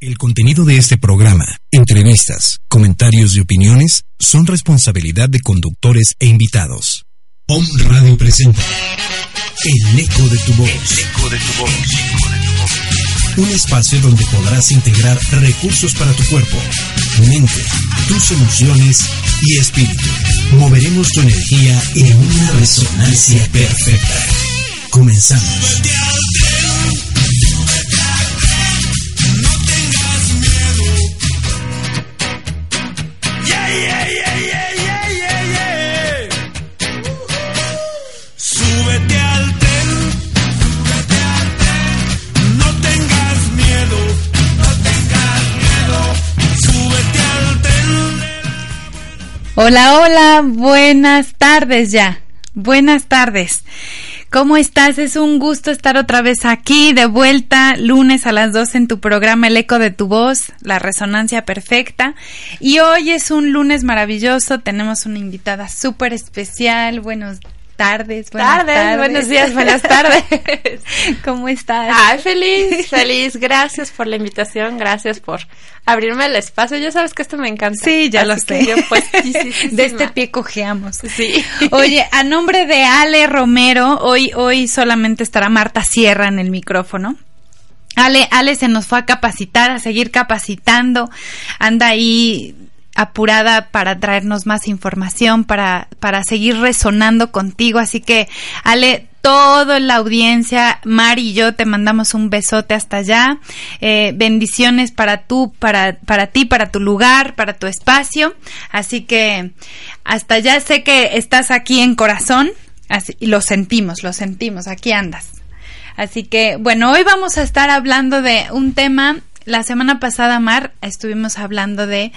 El contenido de este programa, entrevistas, comentarios y opiniones son responsabilidad de conductores e invitados. POM Radio presenta El eco de tu voz. eco de tu voz. Un espacio donde podrás integrar recursos para tu cuerpo, mente, tus emociones y espíritu. Moveremos tu energía en una resonancia perfecta. Comenzamos. Hola, hola, buenas tardes ya. Buenas tardes. ¿Cómo estás? Es un gusto estar otra vez aquí, de vuelta, lunes a las 2 en tu programa El Eco de tu Voz, la resonancia perfecta. Y hoy es un lunes maravilloso, tenemos una invitada súper especial. Buenos tardes, buenas tardes, tardes. buenos días, buenas tardes. ¿Cómo estás? Ay, feliz, feliz. Gracias por la invitación, gracias por abrirme el espacio. Ya sabes que esto me encanta. Sí, ya lo Así sé. yo, pues. De este pie cojeamos. Sí. Oye, a nombre de Ale Romero, hoy, hoy solamente estará Marta Sierra en el micrófono. Ale, Ale se nos fue a capacitar, a seguir capacitando, anda ahí apurada para traernos más información, para, para seguir resonando contigo. Así que, Ale, toda la audiencia, Mari y yo te mandamos un besote hasta allá. Eh, bendiciones para tú, para, para ti, para tu lugar, para tu espacio. Así que hasta allá sé que estás aquí en corazón. Así, y lo sentimos, lo sentimos, aquí andas. Así que, bueno, hoy vamos a estar hablando de un tema. La semana pasada, Mar, estuvimos hablando de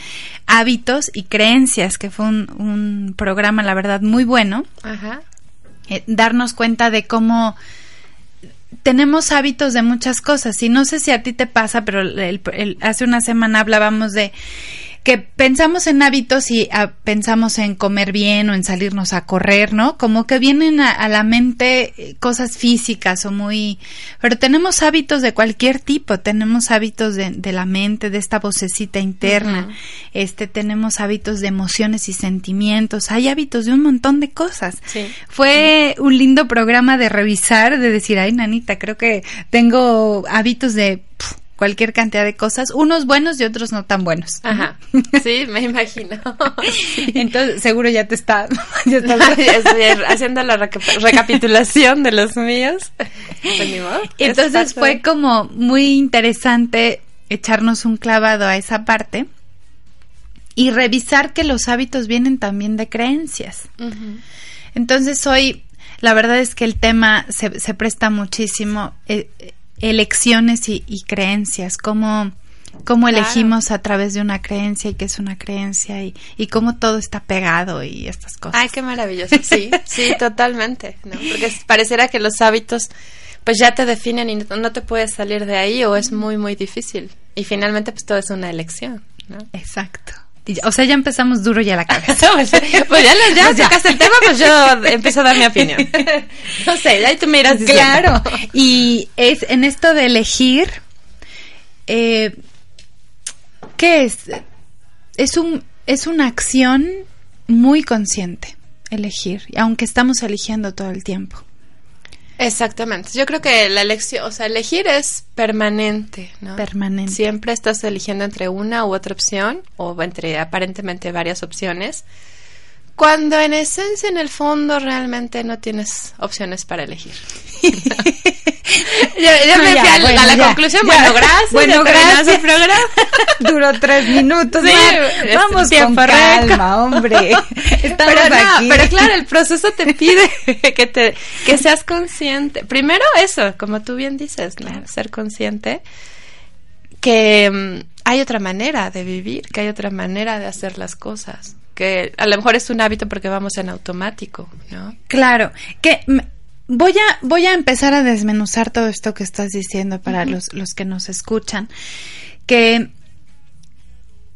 hábitos y creencias, que fue un, un programa, la verdad, muy bueno. Ajá. Eh, darnos cuenta de cómo tenemos hábitos de muchas cosas. Y no sé si a ti te pasa, pero el- el- hace una semana hablábamos de que pensamos en hábitos y ah, pensamos en comer bien o en salirnos a correr, ¿no? Como que vienen a, a la mente eh, cosas físicas o muy... Pero tenemos hábitos de cualquier tipo, tenemos hábitos de, de la mente, de esta vocecita interna, este, tenemos hábitos de emociones y sentimientos, hay hábitos de un montón de cosas. Sí. Fue un lindo programa de revisar, de decir, ay, nanita, creo que tengo hábitos de cualquier cantidad de cosas, unos buenos y otros no tan buenos. Ajá. Sí, me imagino. Entonces, seguro ya te está, ya Estoy estás- haciendo la reca- recapitulación de los míos. Pues. Entonces fue como muy interesante echarnos un clavado a esa parte y revisar que los hábitos vienen también de creencias. Entonces hoy la verdad es que el tema se, se presta muchísimo eh, elecciones y, y creencias, cómo, cómo Claro. elegimos a través de una creencia y qué es una creencia y, y cómo todo está pegado y estas cosas. Ay, qué maravilloso. Sí, sí, totalmente. ¿no? Porque pareciera que los hábitos pues ya te definen y no, no te puedes salir de ahí o es muy, muy difícil. Y finalmente pues todo es una elección. ¿no? Exacto. Y o sea, ya empezamos duro ya la cabeza. pues, pues ya, ya tocaste el tema, pues yo empiezo a dar mi opinión. No sé, ahí tú diciendo. Claro. Y es en esto de elegir, eh, ¿qué es? Es un es una acción muy consciente elegir, aunque estamos eligiendo todo el tiempo. Exactamente. Yo creo que la elección, o sea, elegir es permanente, ¿no? Permanente. Siempre estás eligiendo entre una u otra opción o entre aparentemente varias opciones. Cuando en esencia, en el fondo, realmente no tienes opciones para elegir. ya, ya me Ya, fui a, la- bueno, a la ya, conclusión. Bueno, gracias. Bueno, gracias. el programa. Duró tres minutos. Sí, Vamos con calma, hombre. Estamos pero, no, aquí. pero claro, el proceso te pide que te que seas consciente. Primero eso, como tú bien dices, ¿no? ser consciente que mm, hay otra manera de vivir, que hay otra manera de hacer las cosas, que a lo mejor es un hábito porque vamos en automático, ¿no? Claro, que voy a voy a empezar a desmenuzar todo esto que estás diciendo para los, los que nos escuchan, que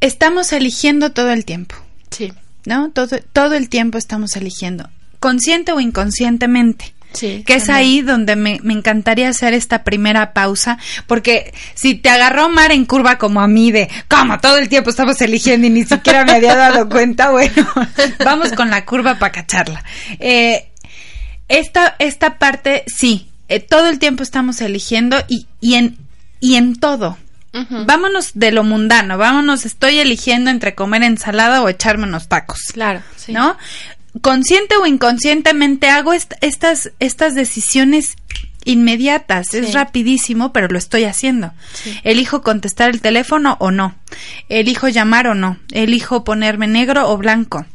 estamos eligiendo todo el tiempo, Sí. ¿no? Todo, todo el tiempo estamos eligiendo, consciente o inconscientemente. Sí, que es ahí donde me, me encantaría hacer esta primera pausa, porque si te agarró Mar en curva como a mí de, como todo el tiempo estamos eligiendo y ni siquiera me había dado cuenta, bueno, vamos con la curva para cacharla. Eh, esta, esta parte, sí, eh, todo el tiempo estamos eligiendo y, y, en, y en todo. Vámonos de lo mundano, vámonos, estoy eligiendo entre comer ensalada o echarme unos tacos. Claro, sí. ¿no? Consciente o inconscientemente hago est- estas, estas decisiones inmediatas, Sí. es rapidísimo, pero lo estoy haciendo. Sí. Elijo contestar el teléfono o no, elijo llamar o no, elijo ponerme negro o blanco.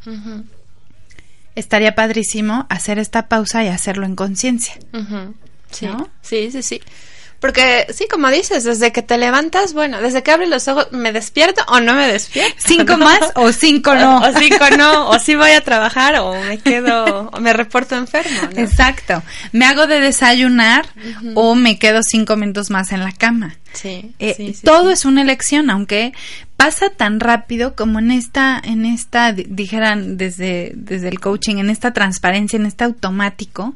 Estaría padrísimo hacer esta pausa y hacerlo en conciencia. Sí, ¿No? sí, sí, sí. Porque, sí, como dices, desde que te levantas, bueno, desde que abres los ojos, ¿me despierto o no me despierto? ¿Cinco más o cinco no? O, o cinco no, o sí voy a trabajar o me quedo, o me reporto enfermo, ¿no? Exacto. ¿Me hago de desayunar o me quedo cinco minutos más en la cama? Sí, Eh, sí, sí, todo sí. es una elección, aunque pasa tan rápido como en esta, en esta, di- dijeran desde, desde el coaching, en esta transparencia, en este automático.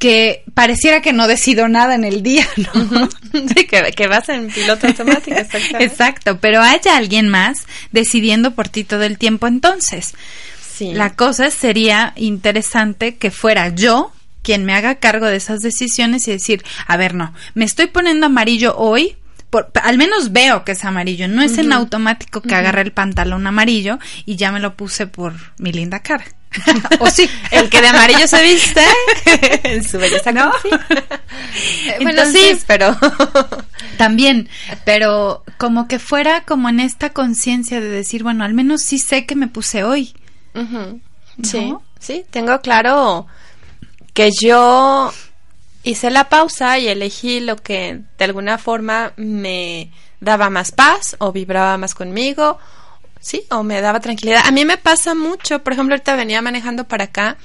Que pareciera que no decido nada en el día, ¿no? Sí, que, que vas en piloto automático, exactamente. Exacto, pero haya alguien más decidiendo por ti todo el tiempo entonces. Sí. La cosa sería interesante que fuera yo quien me haga cargo de esas decisiones y decir, a ver, no, me estoy poniendo amarillo hoy, por, al menos veo que es amarillo, no es en automático que agarré el pantalón amarillo y ya me lo puse por mi linda cara. O sí, El que de amarillo se viste en su belleza ¿No? Eh, bueno, Entonces- sí, pero También, pero como que fuera como en esta conciencia de decir, bueno, al menos sí sé que me puse hoy. Sí, ¿No? sí, tengo claro que yo hice la pausa y elegí lo que de alguna forma me daba más paz o vibraba más conmigo, sí, o me daba tranquilidad. A mí me pasa mucho, por ejemplo, ahorita venía manejando para acá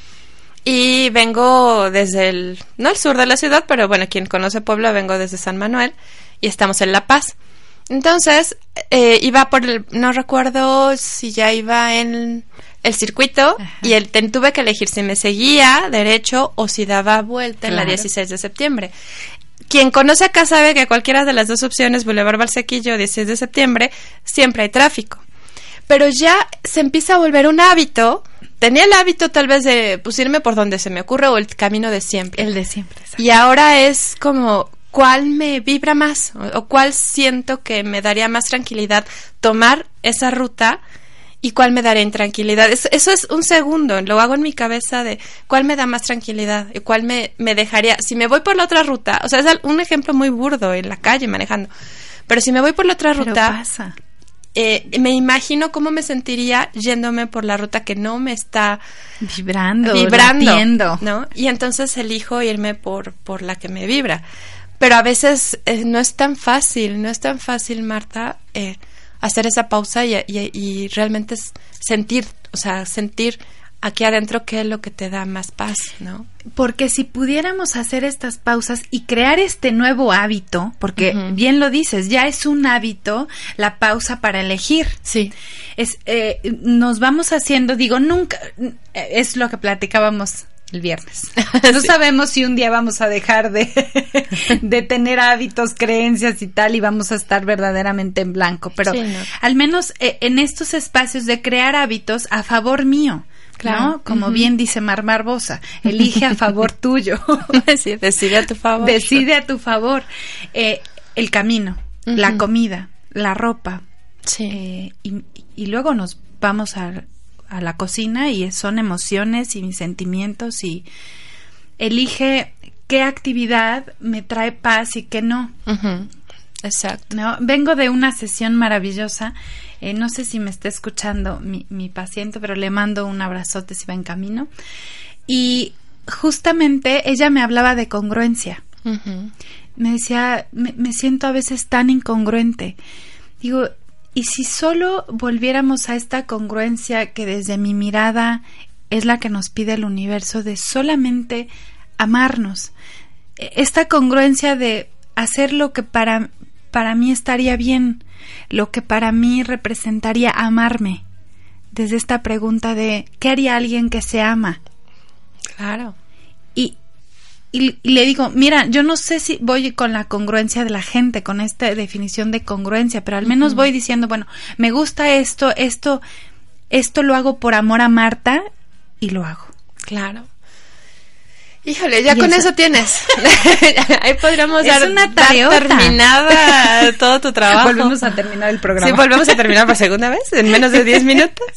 y vengo desde el, no el sur de la ciudad, pero bueno, quien conoce Puebla, vengo desde San Manuel y estamos en La Paz. Entonces, eh, iba por el, no recuerdo si ya iba en el circuito Ajá. y el, ten- tuve que elegir si me seguía derecho o si daba vuelta en la Claro. 16 de septiembre. Quien conoce acá sabe que cualquiera de las dos opciones, Boulevard Valsequillo, 16 de septiembre, siempre hay tráfico. Pero ya se empieza a volver un hábito. Tenía el hábito tal vez de pues, irme por donde se me ocurre o el camino de siempre. El de siempre. exacto. Y ahora es como, ¿cuál me vibra más? O, o cuál siento que me daría más tranquilidad tomar esa ruta y cuál me daría intranquilidad. Es- eso es un segundo, lo hago en mi cabeza de cuál me da más tranquilidad y cuál me, me dejaría. Si me voy por la otra ruta, o sea, es un ejemplo muy burdo en la calle manejando. Pero si me voy por la otra Pero ruta, pasa. Eh, me imagino cómo me sentiría yéndome por la ruta que no me está Vibrando, vibrando, latiendo. ¿no? Y entonces elijo irme por, por la que me vibra. Pero a veces eh, no es tan fácil, no es tan fácil, Marta, eh, hacer esa pausa y, y- y realmente sentir, o sea, sentir aquí adentro qué es lo que te da más paz, ¿no? Porque si pudiéramos hacer estas pausas y crear este nuevo hábito, porque bien lo dices, ya es un hábito la pausa para elegir. Sí. Es, eh, nos vamos haciendo, digo, nunca, es lo que platicábamos el viernes. No sabemos si un día vamos a dejar de, de tener hábitos, creencias y tal y vamos a estar verdaderamente en blanco, pero Sí, ¿no? al menos eh, en estos espacios de crear hábitos a favor mío. Claro. ¿no? Como bien dice Mar Barbosa, elige a favor tuyo. sí, decide a tu favor. Decide a tu favor. Eh, el camino, la comida, la ropa. Sí. eh, y, y luego nos vamos a, a la cocina y son emociones y sentimientos y elige qué actividad me trae paz y qué no. Exacto. ¿no? Vengo de una sesión maravillosa. eh, no sé si me está escuchando mi, mi paciente, pero le mando un abrazote si va en camino. Y justamente ella me hablaba de congruencia. Me decía, me, me siento a veces tan incongruente. Digo, ¿y si solo volviéramos a esta congruencia que desde mi mirada es la que nos pide el universo de solamente amarnos? E- Esta congruencia de hacer lo que para, para mí estaría bien, lo que para mí representaría amarme. Desde esta pregunta de ¿qué haría alguien que se ama? Claro. Y, y, y le digo, mira, yo no sé si voy con la congruencia de la gente, con esta definición de congruencia, pero al menos voy diciendo, bueno, me gusta esto, esto, esto lo hago por amor a Marta y lo hago. Claro. Híjole, ya con eso- eso tienes. Ahí podríamos Es dar, una dar terminada todo tu trabajo. Volvemos a terminar el programa. Sí, volvemos a terminar por segunda vez en menos de 10 minutos.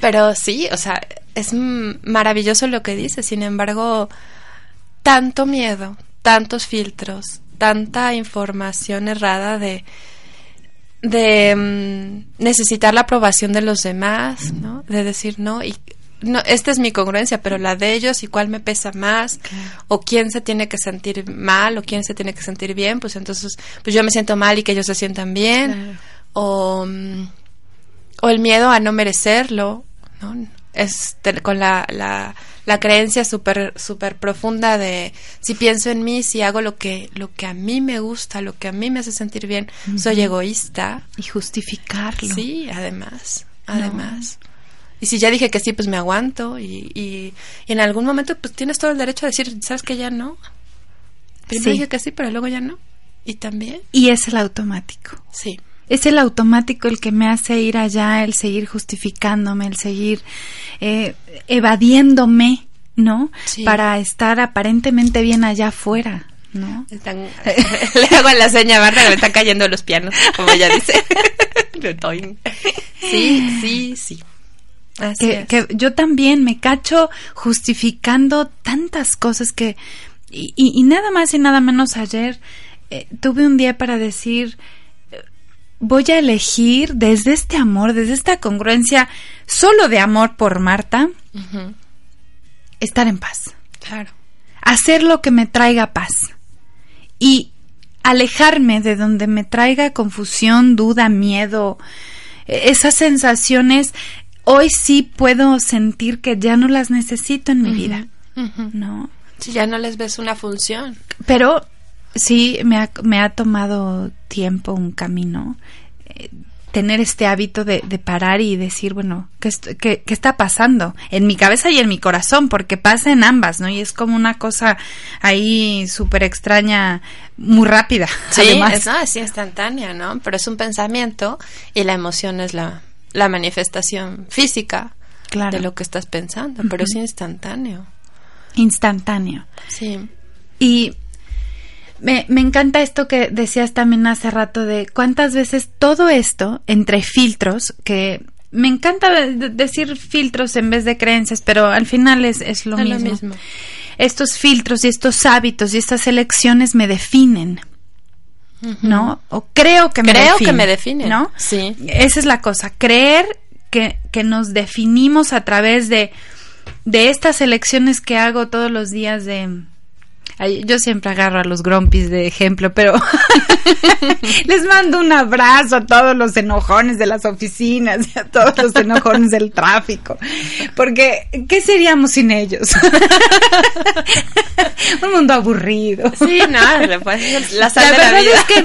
Pero sí, o sea, es maravilloso lo que dices. Sin embargo, tanto miedo, tantos filtros, tanta información errada de de mm, necesitar la aprobación de los demás, ¿no? De decir no y no, esta es mi congruencia, pero la de ellos y cuál me pesa más, o quién se tiene que sentir mal, o quién se tiene que sentir bien, pues entonces, pues yo me siento mal y que ellos se sientan bien, Claro. o, mm, o el miedo a no merecerlo, ¿no? Es te- con la, la, la creencia súper super profunda de si pienso en mí, si hago lo que, lo que a mí me gusta, lo que a mí me hace sentir bien, soy egoísta. Y justificarlo. Sí, además, además. Y si ya dije que sí, pues me aguanto y, y, y en algún momento pues tienes todo el derecho a decir, ¿sabes que ya no? Primero Sí. dije que sí, pero luego ya no. Y también, Y es el automático. sí. Es el automático el que me hace ir allá, el seguir justificándome, el seguir eh, evadiéndome, ¿no? Sí. Para estar aparentemente bien allá afuera, ¿no? Están, le hago la seña a Marta que me están cayendo los pianos, como ella dice. Sí, sí, sí. Que, yo también me cacho justificando tantas cosas que y, y- y nada más y nada menos ayer eh, tuve un día para decir eh, voy a elegir desde este amor desde esta congruencia solo de amor por Marta estar en paz. Claro. hacer lo que me traiga paz. Y alejarme de donde me traiga confusión, duda, miedo, eh, esas sensaciones, hoy sí puedo sentir que ya no las necesito en mi vida. ¿no? Si ya no les ves una función. Pero sí me ha, me ha tomado tiempo un camino eh, tener este hábito de, de parar y decir, bueno, ¿qué, est- qué, qué está pasando? En mi cabeza y en mi corazón, porque pasa en ambas, ¿no? Y es como una cosa ahí súper extraña, muy rápida. Sí, además. es, no, es instantánea, ¿no? Pero es un pensamiento y la emoción es la, la manifestación física Claro. de lo que estás pensando, pero es instantáneo. instantáneo. Sí. Y me, me encanta esto que decías también hace rato de cuántas veces todo esto entre filtros, que me encanta de- de- decir filtros en vez de creencias, pero al final es, es lo, Es lo mismo. mismo. Estos filtros y estos hábitos y estas elecciones me definen, ¿no? O creo que me Creo que me definen, ¿no? sí. Esa es la cosa, creer que, que nos definimos a través de, de estas elecciones que hago todos los días de... Ay, yo siempre agarro a los grumpis de ejemplo, pero les mando un abrazo a todos los enojones de las oficinas y a todos los enojones del tráfico, porque ¿qué seríamos sin ellos? un mundo aburrido. Sí, no, le puedes- la sal La de la verdad vida. es que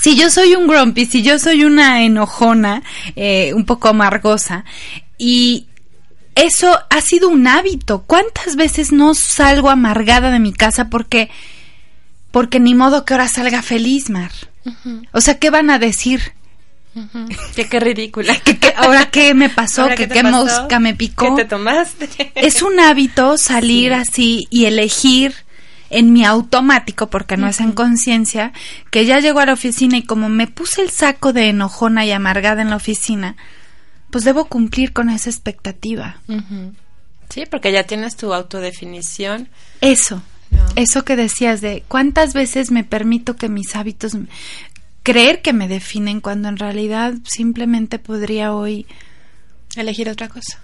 si yo soy un grumpy, si yo soy una enojona, eh, un poco amargosa, y eso ha sido un hábito. ¿Cuántas veces no salgo amargada de mi casa porque, porque ni modo que ahora salga feliz, Mar? O sea, ¿qué van a decir? Que qué ridícula. ¿Que, que- ahora qué me pasó? ¿Ahora ¿Que qué qué, te pasó? mosca me picó? ¿Qué te tomaste? es un hábito salir así y elegir en mi automático, porque no es en conciencia, que ya llego a la oficina y como me puse el saco de enojona y amargada en la oficina, pues debo cumplir con esa expectativa. Sí, porque ya tienes tu autodefinición. Eso, No. eso que decías de cuántas veces me permito que mis hábitos creer que me definen cuando en realidad simplemente podría hoy Elegir otra cosa.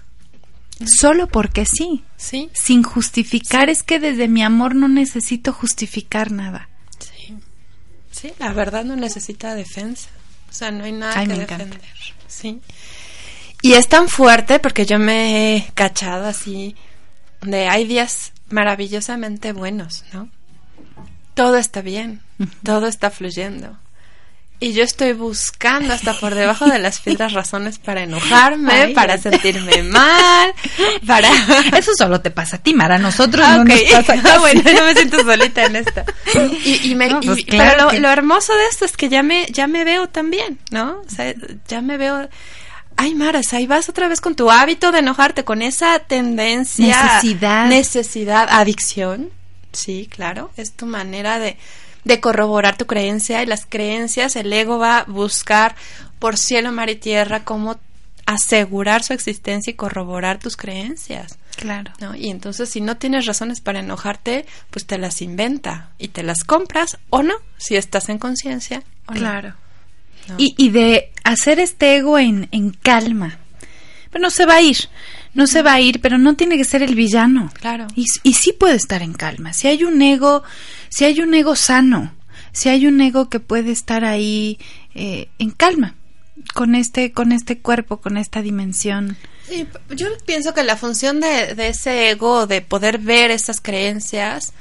solo porque sí, Sí. sin justificar, es que desde mi amor no necesito justificar nada. Sí. Sí, la verdad no necesita defensa. O sea, no hay nada Ay, que encanta. defender. Sí. Y es tan fuerte porque yo me he cachado así de hay días maravillosamente buenos, ¿no? Todo está bien, todo está fluyendo. y yo estoy buscando hasta por debajo de las piedras razones para enojarme, Ay, para sentirme mal, para... Eso solo te pasa a ti, Mara. A nosotros Ah, no ok. nos pasa Ah, casi. bueno, no me siento solita en esto. Y, y me, No, pues y- claro pero lo, que- lo hermoso de esto es que ya me, ya me veo también, ¿no? O sea, ya me veo. Ay, Maras, ahí vas otra vez con tu hábito de enojarte, con esa tendencia. Necesidad. Necesidad, adicción. Sí, claro. Es tu manera de, de corroborar tu creencia y las creencias, el ego va a buscar por cielo, mar y tierra cómo asegurar su existencia y corroborar tus creencias. Claro. ¿no? Y entonces si no tienes razones para enojarte, pues te las inventa y te las compras o no, si estás en conciencia. o no. Y, y de hacer este ego en, en calma. Pero no se va a ir, no se va a ir, pero no tiene que ser el villano. Claro. Y, y sí puede estar en calma. Si hay un ego, si hay un ego sano, si hay un ego que puede estar ahí eh, en calma, con este, con este cuerpo, con esta dimensión. Sí, yo pienso que la función de, de ese ego, de poder ver esas creencias,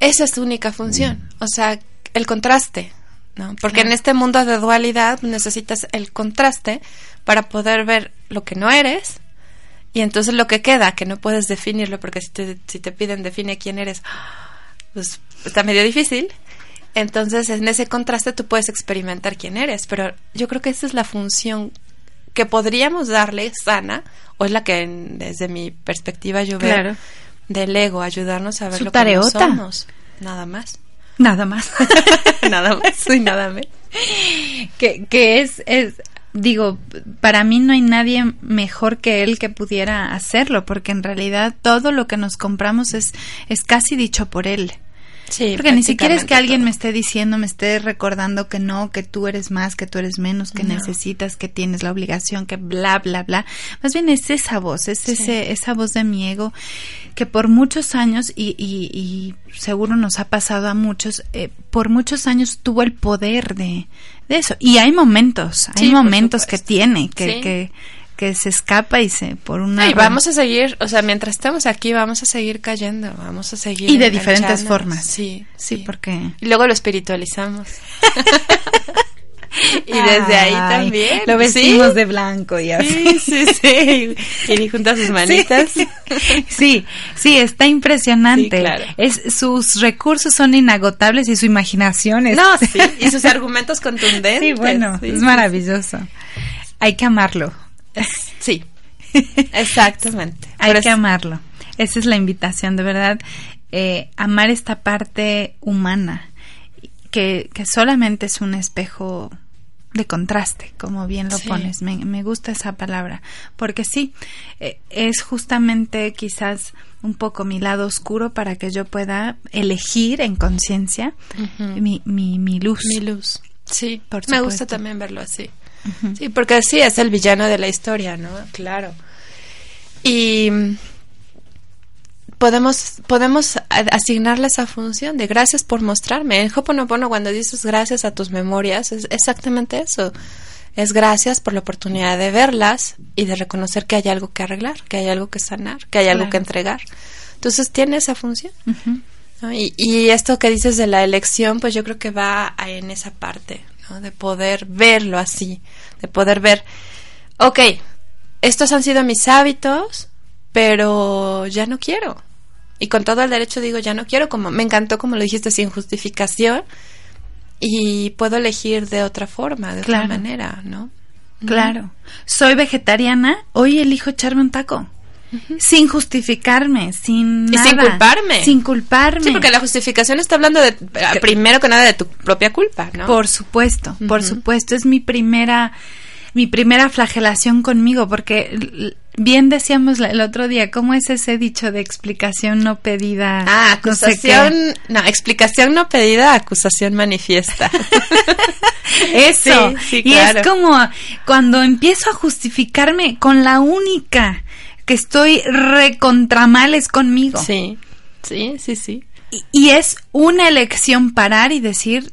esa es su única función. O sea, el contraste, ¿no? Porque en este mundo de dualidad necesitas el contraste para poder ver lo que no eres y entonces lo que queda, que no puedes definirlo, porque si te, si te piden define quién eres, pues está medio difícil. Entonces, en ese contraste tú puedes experimentar quién eres, pero yo creo que esa es la función que podríamos darle sana, o es la que en- desde mi perspectiva yo veo Claro. del ego, ayudarnos a ver Su lo que no somos. Nada más. Nada más. Nada más y nada menos. que, que es, es, digo, para mí no hay nadie mejor que él que pudiera hacerlo, porque en realidad todo lo que nos compramos es, es casi dicho por él. Sí, Porque ni siquiera es que alguien todo. me esté diciendo, me esté recordando que no, que tú eres más, que tú eres menos, que No. necesitas, que tienes la obligación, que bla, bla, bla. Más bien es esa voz, es Sí. ese, esa voz de mi ego que por muchos años, y, y, y seguro nos ha pasado a muchos, eh, por muchos años tuvo el poder de, de eso. Y hay momentos, hay Sí, momentos que tiene, que, Sí. que, que se escapa y se, por una... Y vamos a seguir, o sea, mientras estamos aquí vamos a seguir cayendo, vamos a seguir Y de diferentes formas. Sí, Sí, sí, porque... Y luego lo espiritualizamos. y desde ahí Ay, también. Lo vestimos ¿sí? de blanco y así. Sí, sí, sí. Y junta sus manitas. Sí, sí, sí, está impresionante. Claro. es, sus recursos son inagotables y su imaginación es... No, sí. Y sus argumentos contundentes. Sí, bueno, es maravilloso. Hay que amarlo. Sí. Exactamente. Hay que amarlo. Esa es la invitación, de verdad. eh, amar esta parte humana, que, que solamente es un espejo de contraste, como bien lo Sí. pones. Me, me gusta esa palabra, porque sí, eh, es justamente quizás un poco mi lado oscuro para que yo pueda elegir en conciencia mi, mi, mi luz. Mi luz. Sí, Por me gusta también verlo así. Sí, porque sí, es el villano de la historia, ¿no? Claro. Y podemos, podemos asignarle esa función de gracias por mostrarme. En Hoponopono, cuando dices gracias a tus memorias, es exactamente eso. Es gracias por la oportunidad de verlas y de reconocer que hay algo que arreglar, que hay algo que sanar, que hay algo que entregar. Entonces tiene esa función. Y, y esto que dices de la elección, pues yo creo que va en esa parte, ¿no? De poder verlo así, de poder ver, ok, estos han sido mis hábitos, pero ya no quiero. Y con todo el derecho digo, ya no quiero, como me encantó como lo dijiste, sin justificación, y puedo elegir de otra forma, de Claro. otra manera, ¿no? Claro. Soy vegetariana, hoy elijo echarme un taco. Sin justificarme, sin Y sin culparme. Sin culparme. Sí, porque la justificación está hablando de, primero que nada, de tu propia culpa, ¿no? Por supuesto, por supuesto. Es mi primera, mi primera flagelación conmigo, porque bien decíamos el otro día, ¿cómo es ese dicho de explicación no pedida? Ah, no sé qué? acusación, no, explicación no pedida, acusación manifiesta. Eso. Sí, sí, y es como cuando empiezo a justificarme con la única que estoy recontramales conmigo. sí, sí, sí, sí. Y, y es una elección parar y decir,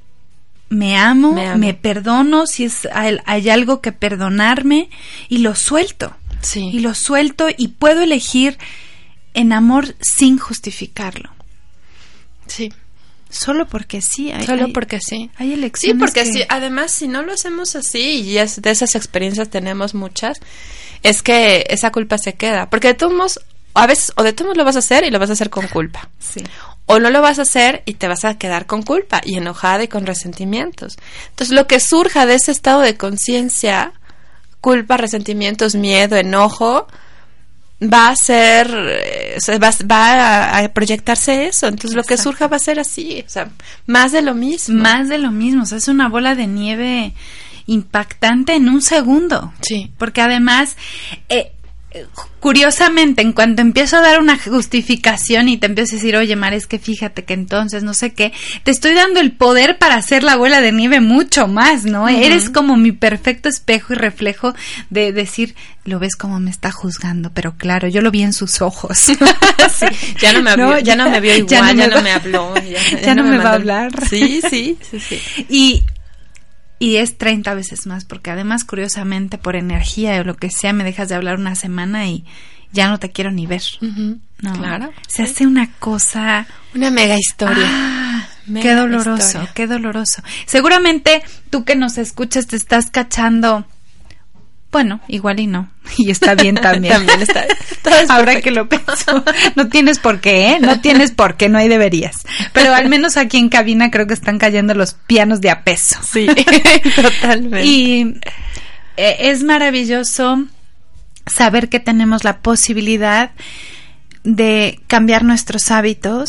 me amo, Me perdono, si es, hay, hay algo que perdonarme, y lo suelto. Sí. Y lo suelto y puedo elegir en amor sin justificarlo. Sí. Solo porque sí. Hay, Solo porque sí. Hay Sí, elecciones. porque que- sí, además si no lo hacemos así, y es- de esas experiencias tenemos muchas, es que esa culpa se queda. Porque de todos modos, a veces, o de todos modos lo vas a hacer y lo vas a hacer con culpa. Sí. O no lo vas a hacer y te vas a quedar con culpa y enojada y con resentimientos. Entonces, lo que surja de ese estado de conciencia, culpa, resentimientos, miedo, enojo, va a ser, eh, va, va a, a proyectarse eso. Entonces, lo que surja va a ser así, o sea, más de lo mismo. Más de lo mismo. O sea, es una bola de nieve impactante en un segundo. Sí. Porque además, eh, curiosamente, en cuanto empiezo a dar una justificación y te empiezo a decir, oye, Mar, es que fíjate que entonces no sé qué, te estoy dando el poder para hacer la bola de nieve mucho más, ¿no? Eres como mi perfecto espejo y reflejo de decir, lo ves como me está juzgando, pero claro, yo lo vi en sus ojos. Sí, ya no me, No, vio, ya, no me vio igual, ya no me, va- habló. Ya, ya no me va a hablar. Sí, sí, sí, sí. Y, y es 30 veces más, porque además, curiosamente, por energía o lo que sea, me dejas de hablar una semana y ya no te quiero ni ver. No, Claro. Se hace una cosa. Una mega historia. Ah, Mega qué doloroso, historia. qué doloroso. Seguramente tú que nos escuchas te estás cachando. Bueno, igual y no. Y está bien también. También está bien. Todo es Ahora que lo pienso. No tienes por qué, ¿eh? No tienes por qué, no hay deberías. Pero al menos aquí en cabina creo que están cayendo los pianos de a peso. Sí, totalmente. Y eh, es maravilloso saber que tenemos la posibilidad de cambiar nuestros hábitos,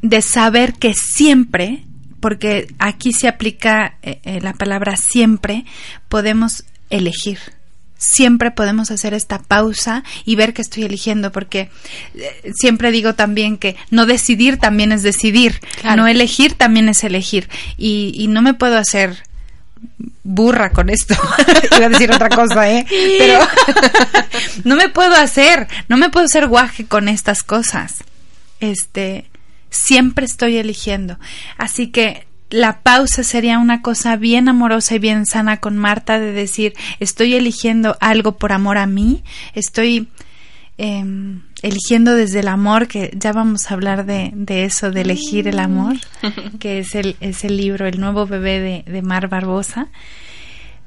de saber que siempre, porque aquí se aplica eh, eh, la palabra siempre, podemos elegir. Siempre podemos hacer esta pausa y ver que estoy eligiendo, porque eh, siempre digo también que no decidir también es decidir, Claro. no elegir también es elegir. Y, y no me puedo hacer burra con esto. Iba a decir otra cosa, ¿eh? Pero no me puedo hacer, no me puedo hacer guaje con estas cosas. Este, siempre estoy eligiendo. Así que la pausa sería una cosa bien amorosa y bien sana con Marta de decir, estoy eligiendo algo por amor a mí, estoy em, eligiendo desde el amor, que ya vamos a hablar de, de eso, de elegir el amor, que es el, es el libro, el nuevo bebé de, de Mar Barbosa.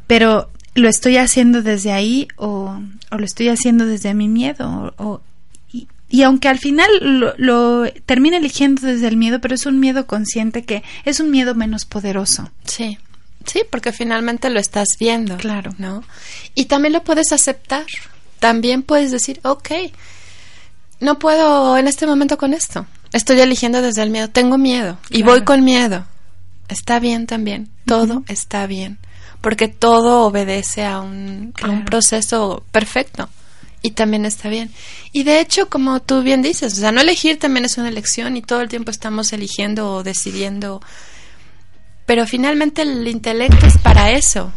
Pero lo estoy haciendo desde ahí o, o lo estoy haciendo desde mi miedo. O, o- y, aunque al final lo, lo termine eligiendo desde el miedo, pero es un miedo consciente que es un miedo menos poderoso. Sí, sí, porque finalmente lo estás viendo. Claro. ¿No? Y también lo puedes aceptar. También puedes decir, ok, no puedo en este momento con esto. Estoy eligiendo desde el miedo. Tengo miedo y Claro. voy con miedo. Está bien también. Todo está bien. Porque todo obedece a un, a un proceso perfecto. Y también está bien. Y de hecho, como tú bien dices, o sea, no elegir también es una elección y todo el tiempo estamos eligiendo o decidiendo pero finalmente el intelecto es para eso.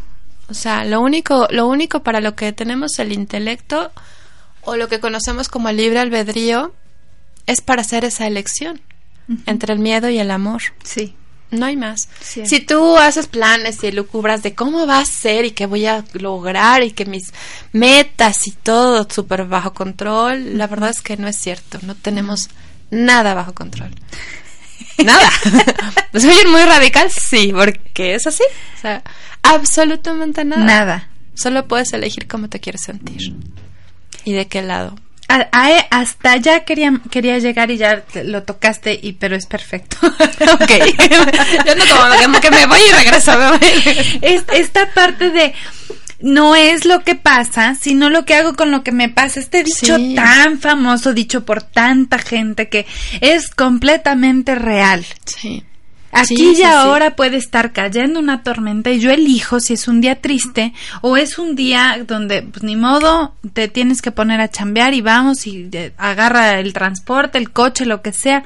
O sea, lo único, lo único para lo que tenemos el intelecto o lo que conocemos como el libre albedrío es para hacer esa elección entre el miedo y el amor. Sí. No hay más. Si tú haces planes y lucubras de cómo va a ser y qué voy a lograr y que mis metas y todo súper bajo control, la verdad es que no es cierto. No tenemos nada bajo control. Nada. ¿Soy muy radical? Sí, porque es así. O sea, absolutamente nada. Nada. Solo puedes elegir cómo te quieres sentir. ¿Y de qué lado? A- a- hasta allá quería, quería llegar y ya te- lo tocaste, y, pero es perfecto. Ok. Yo no como, como que me voy y regreso. es, esta parte de no es lo que pasa, sino lo que hago con lo que me pasa. Este dicho Sí. tan famoso, dicho por tanta gente, que es completamente real. Sí. Aquí Sí, y sí, sí. ahora puede estar cayendo una tormenta y yo elijo si es un día triste o es un día donde, pues ni modo, te tienes que poner a chambear y vamos y eh, agarra el transporte, el coche, lo que sea,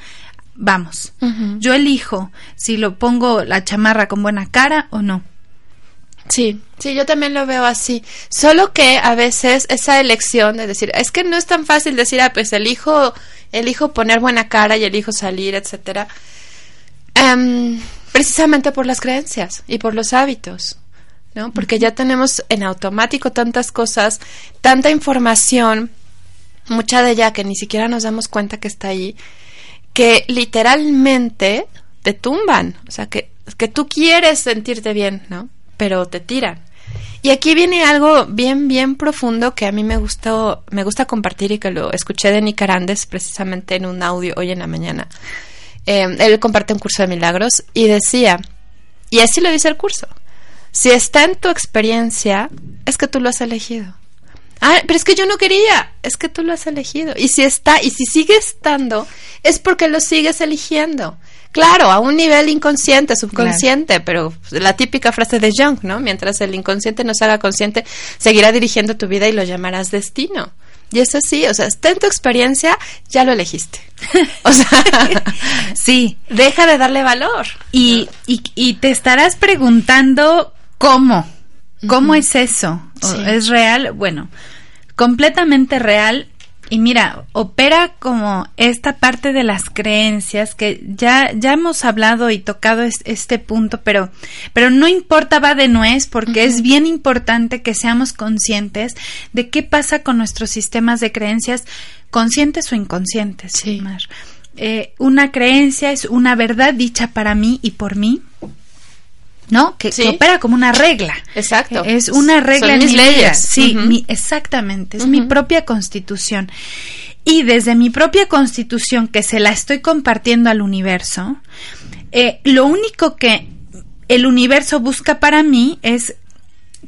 vamos. Yo elijo si lo pongo la chamarra con buena cara o no. Sí, sí, yo también lo veo así. Solo que a veces esa elección de decir, es que no es tan fácil decir, ah, pues elijo, elijo poner buena cara y elijo salir, etcétera. Em, precisamente por las creencias y por los hábitos, ¿no? Porque ya tenemos en automático tantas cosas, tanta información, mucha de ella que ni siquiera nos damos cuenta que está ahí, que literalmente te tumban, o sea, que, que tú quieres sentirte bien, ¿no? Pero te tiran. Y aquí viene algo bien, bien profundo que a mí me gustó, me gusta compartir y que lo escuché de Nick Arandes precisamente en un audio hoy en la mañana. Eh, él comparte un curso de milagros y decía, y así lo dice el curso, si está en tu experiencia, es que tú lo has elegido. Ah, pero es que yo no quería, es que tú lo has elegido. Y si está, y si sigue estando, es porque lo sigues eligiendo. Claro, a un nivel inconsciente, subconsciente, pero la típica frase de Jung, ¿no? Mientras el inconsciente no se haga consciente, seguirá dirigiendo tu vida y lo llamarás destino. Y eso sí, o sea, está en tu experiencia, ya lo elegiste. O sea, Sí. deja de darle valor. Y, y, y te estarás preguntando cómo. ¿Cómo es eso? ¿O Sí. ¿Es real? Bueno, completamente real. Y mira, opera como esta parte de las creencias que ya, ya hemos hablado y tocado es- este punto, pero, pero no importa va de nuez porque es bien importante que seamos conscientes de qué pasa con nuestros sistemas de creencias, conscientes o inconscientes. Sí. Eh, una creencia es una verdad dicha para mí y por mí. ¿No? Que, Sí. que opera como una regla. Exacto. Es una regla Son en mis mi vida. leyes. Sí, Ujú. mi- exactamente. Es mi propia constitución. Y desde mi propia constitución, que se la estoy compartiendo al universo, eh, lo único que el universo busca para mí es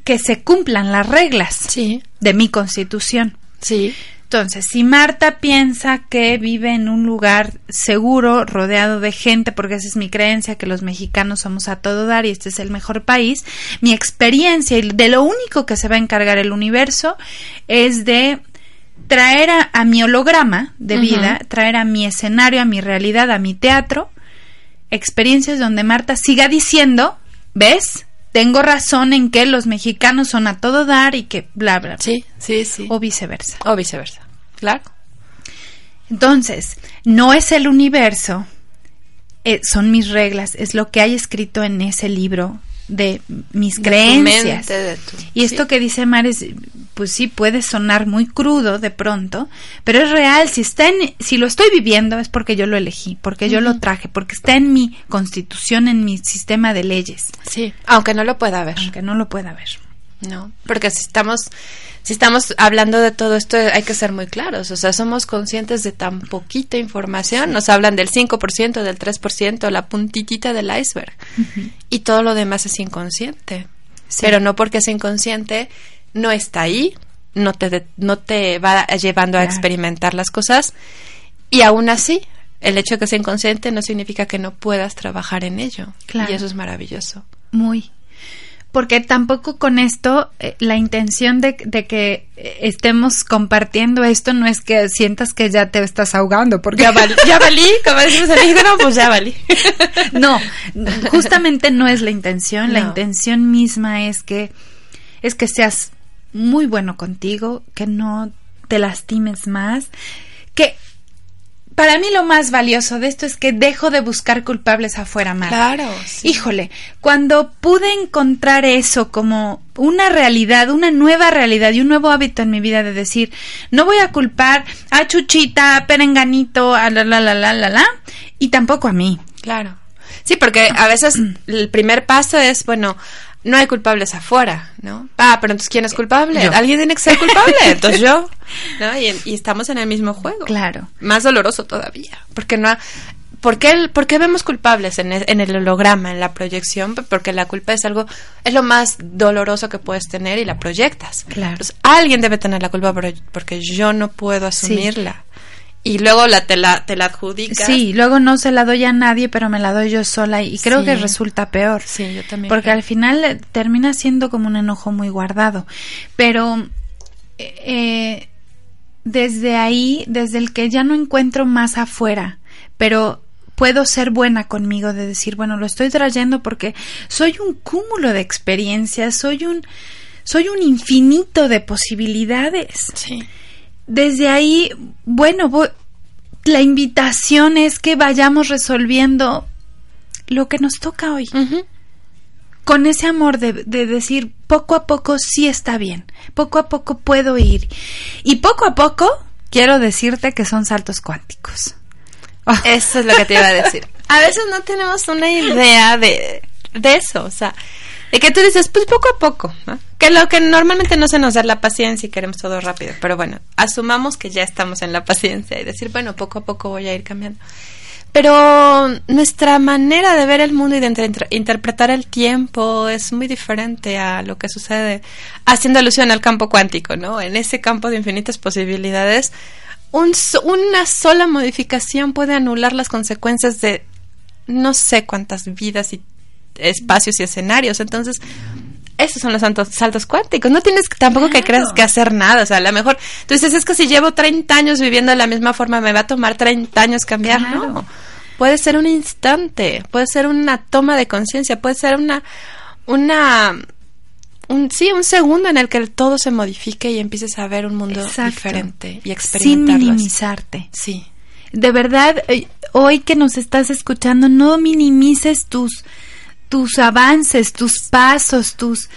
que se cumplan las reglas Sí, de mi constitución. sí. Entonces, si Marta piensa que vive en un lugar seguro, rodeado de gente, porque esa es mi creencia, que los mexicanos somos a todo dar y este es el mejor país, mi experiencia y de lo único que se va a encargar el universo es de traer a, a mi holograma de vida, traer a mi escenario, a mi realidad, a mi teatro, experiencias donde Marta siga diciendo, ¿ves? Tengo razón en que los mexicanos son a todo dar y que bla, bla, bla. Sí, sí, sí. O viceversa. O viceversa. Claro. Entonces, no es el universo, eh, son mis reglas, es lo que hay escrito en ese libro de mis De tu creencias. mente, de tu- y esto sí. que dice Mar es, pues sí, puede sonar muy crudo de pronto, pero es real. Si está en, si lo estoy viviendo es porque yo lo elegí, porque yo lo traje, porque está en mi constitución, en mi sistema de leyes, Sí, aunque no lo pueda ver. aunque no lo pueda ver. No, porque si estamos, si estamos hablando de todo esto, hay que ser muy claros. O sea, somos conscientes de tan poquita información. Nos hablan del 5%, del 3%, la puntitita del iceberg. Y todo lo demás es inconsciente. Sí. Pero no porque es inconsciente, no está ahí, no te, de- no te va llevando a experimentar las cosas. Y aún así, el hecho de que sea inconsciente no significa que no puedas trabajar en ello. Claro. Y eso es maravilloso. Muy. Porque tampoco con esto, eh, la intención de, de que eh, estemos compartiendo esto no es que sientas que ya te estás ahogando, porque Ya valí, ya valí, como decimos en México, no, pues ya valí. no, justamente no es la intención, la intención misma es que es que seas muy bueno contigo, que no te lastimes más, que para mí lo más valioso de esto es que dejo de buscar culpables afuera, Mar. Claro, sí. Híjole, cuando pude encontrar eso como una realidad, una nueva realidad y un nuevo hábito en mi vida de decir, no voy a culpar a Chuchita, a Perenganito, a la la la la la la, y tampoco a mí. Claro. Sí, porque a veces el primer paso es, bueno, no hay culpables afuera, ¿no? Ah, pero entonces ¿quién es culpable? Yo. Alguien tiene que ser culpable, entonces yo, ¿no? Y, y estamos en el mismo juego. Claro. Más doloroso todavía, porque no... ha- ¿Por qué, el- por qué vemos culpables en el, en el holograma, en la proyección? Porque la culpa es algo, es lo más doloroso que puedes tener y la proyectas. Claro. Entonces, alguien debe tener la culpa porque yo no puedo asumirla. Y luego la, te, la, te la adjudicas. Sí, luego no se la doy a nadie, pero me la doy yo sola y creo Sí. que resulta peor. Sí, yo también. Porque creo. al final eh, termina siendo como un enojo muy guardado. Pero eh, desde ahí, desde el que ya no encuentro más afuera, pero puedo ser buena conmigo de decir, bueno, lo estoy trayendo porque soy un cúmulo de experiencias, soy un soy un infinito de posibilidades. Sí. Desde ahí, bueno, vo- la invitación es que vayamos resolviendo lo que nos toca hoy con ese amor de, de decir poco a poco sí está bien, poco a poco puedo ir. Y poco a poco quiero decirte que son saltos cuánticos. Oh, Eso es lo que te iba a decir. a veces no tenemos una idea de, de eso, o sea, de que tú dices, pues poco a poco, ¿no? Que lo que normalmente no se nos da la paciencia y queremos todo rápido, pero bueno, asumamos que ya estamos en la paciencia y decir, bueno, poco a poco voy a ir cambiando. Pero nuestra manera de ver el mundo y de inter- interpretar el tiempo es muy diferente a lo que sucede haciendo alusión al campo cuántico, ¿no? En ese campo de infinitas posibilidades, una sola modificación puede anular las consecuencias de no sé cuántas vidas y espacios y escenarios. Entonces, esos son los saltos, saltos cuánticos. No tienes tampoco que creas que hacer nada. O sea, a lo mejor tú dices, es que si llevo 30 años viviendo de la misma forma, me va a tomar 30 años cambiar. Claro. No. Puede ser un instante, puede ser una toma de conciencia, puede ser una, una, un, sí, un segundo en el que todo se modifique y empieces a ver un mundo Exacto. diferente y Sin experimentarlo. así. minimizarte. Sí. De verdad, eh, hoy que nos estás escuchando, no minimices tus, tus avances, tus pasos, tus,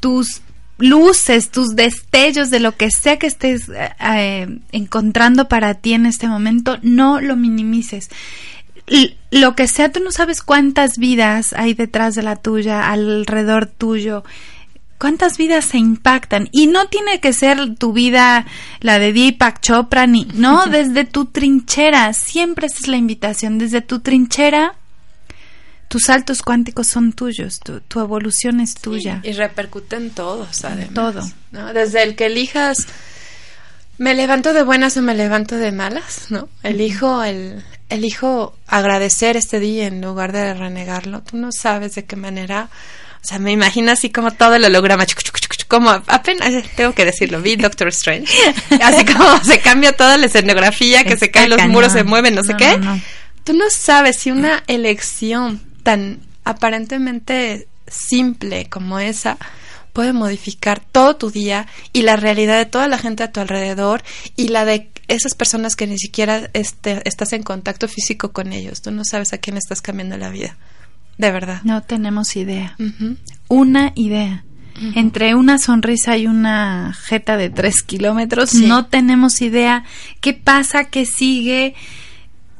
tus luces, tus destellos de lo que sea que estés eh, eh, encontrando para ti en este momento, no lo minimices. L- lo que sea, tú no sabes cuántas vidas hay detrás de la tuya, alrededor tuyo. ¿Cuántas vidas se impactan? Y no tiene que ser tu vida la de Deepak Chopra, ni, no, desde tu trinchera. Siempre esa es la invitación. Desde tu trinchera, tus saltos cuánticos son tuyos, tu, tu evolución es tuya. Y repercute en todos, además. todo. ¿no? Desde el que elijas, me levanto de buenas o me levanto de malas, ¿no? Elijo el, elijo agradecer este día en lugar de renegarlo. Tú no sabes de qué manera. O sea, me imagino así como todo el holograma, chuc, chuc, chuc, chuc, como apenas, tengo que decirlo, vi Doctor Strange. Así como se cambia toda la escenografía, que se caen los muros, se mueven, no sé qué. no. Tú no sabes si una elección tan aparentemente simple como esa puede modificar todo tu día y la realidad de toda la gente a tu alrededor y la de esas personas que ni siquiera este, estás en contacto físico con ellos. Tú no sabes a quién estás cambiando la vida. De verdad. No tenemos idea. Una idea. Entre una sonrisa y una jeta de tres kilómetros, Sí. no tenemos idea qué pasa, qué sigue,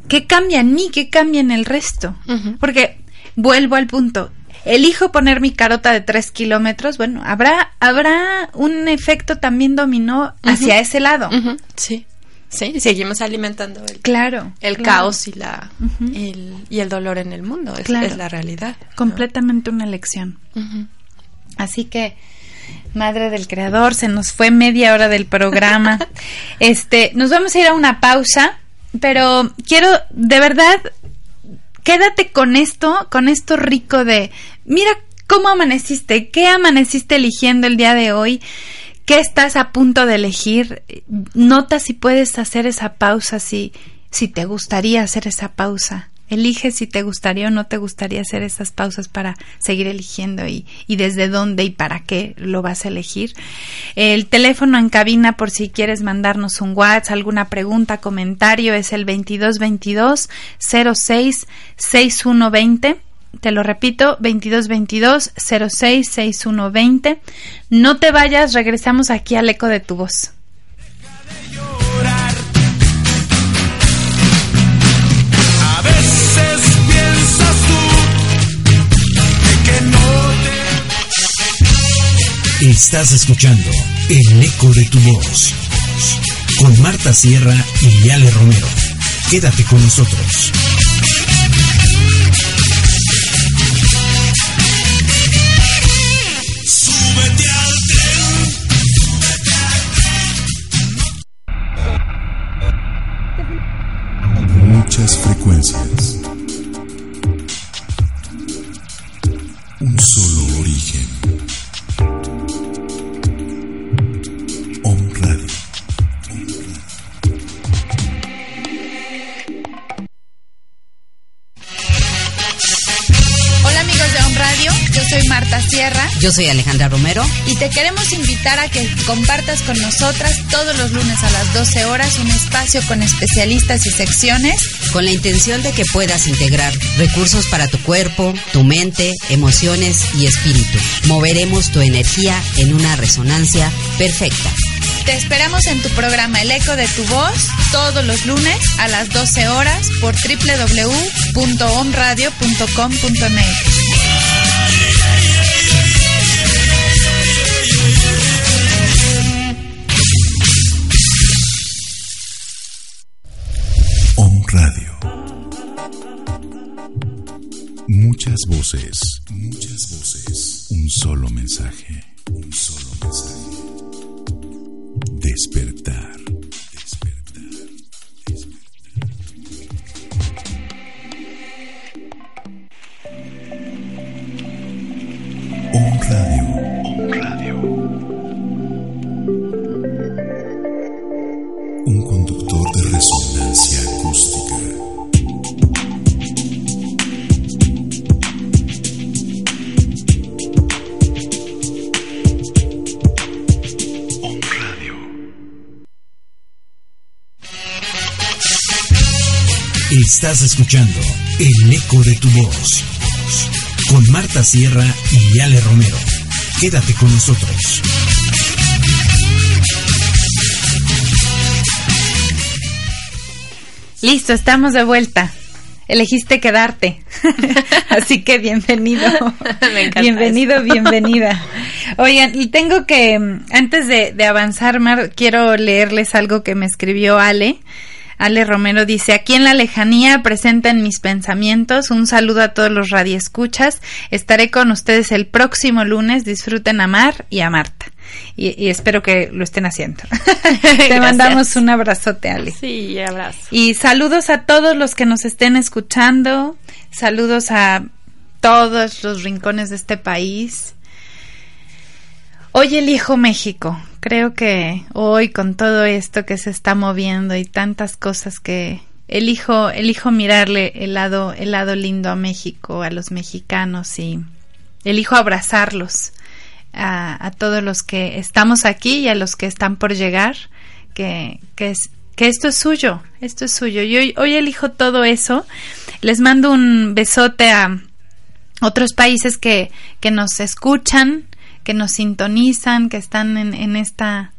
qué cambia en mí, qué cambia en el resto. Porque vuelvo al punto. Elijo poner mi carota de tres kilómetros. Bueno, habrá, habrá un efecto también dominó hacia ese lado. Sí. Sí, y seguimos alimentando el, Claro. el claro. caos y, la, el- y el dolor en el mundo. Es, Claro. es la realidad. ¿no? Completamente una elección. Así que, madre del creador, se nos fue media hora del programa. este, nos vamos a ir a una pausa, pero quiero, de verdad, quédate con esto, con esto rico de, mira cómo amaneciste, qué amaneciste eligiendo el día de hoy, qué estás a punto de elegir. Nota si puedes hacer esa pausa, si, si te gustaría hacer esa pausa. Elige si te gustaría o no te gustaría hacer esas pausas para seguir eligiendo y, y desde dónde y para qué lo vas a elegir. El teléfono en cabina por si quieres mandarnos un WhatsApp, alguna pregunta, comentario es el 2222 06 6120. Te lo repito, 2222 06 6120. No te vayas, regresamos aquí al eco de tu voz. Estás escuchando El eco de tu voz con Marta Sierra y Ale Romero. Quédate con nosotros. súbete al tren. Muchas frecuencias. Un solo Marta Sierra Yo soy Alejandra Romero. y te queremos invitar a que compartas con nosotras todos los lunes a las 12 horas un espacio con especialistas y secciones con la intención de que puedas integrar recursos para tu cuerpo, tu mente, emociones y espíritu. Moveremos tu energía en una resonancia perfecta. Te esperamos en tu programa El Eco de tu Voz todos los lunes a las 12 horas por www.omradio.com.mx. Radio. Muchas voces, muchas voces. Un solo mensaje, un solo mensaje. Despertar. Estás escuchando El Eco de tu Voz con Marta Sierra y Ale Romero. Quédate con nosotros. Listo, estamos de vuelta. Elegiste quedarte. Así que bienvenido. Me encanta bienvenido, bienvenida. Oigan, y tengo que, mm, antes de, de avanzar, Mar, quiero leerles algo que me escribió Ale. Ale Romero dice, aquí en la lejanía presenten mis pensamientos. Un saludo a todos los radioescuchas. Estaré con ustedes el próximo lunes. Disfruten a Mar y a Marta. Y, y espero que lo estén haciendo. Te mandamos un abrazote, Ale. Sí, abrazo. Y saludos a todos los que nos estén escuchando. Saludos a todos los rincones de este país. Hoy elijo México. Creo que hoy con todo esto que se está moviendo y tantas cosas que elijo, elijo mirarle el lado, el lado lindo a México, a los mexicanos y elijo abrazarlos a, a todos los que estamos aquí y a los que están por llegar, que, que, es, que esto es suyo, esto es suyo. Y hoy, hoy elijo todo eso. Les mando un besote a otros países que, que nos escuchan, que nos sintonizan, que están en, en esta...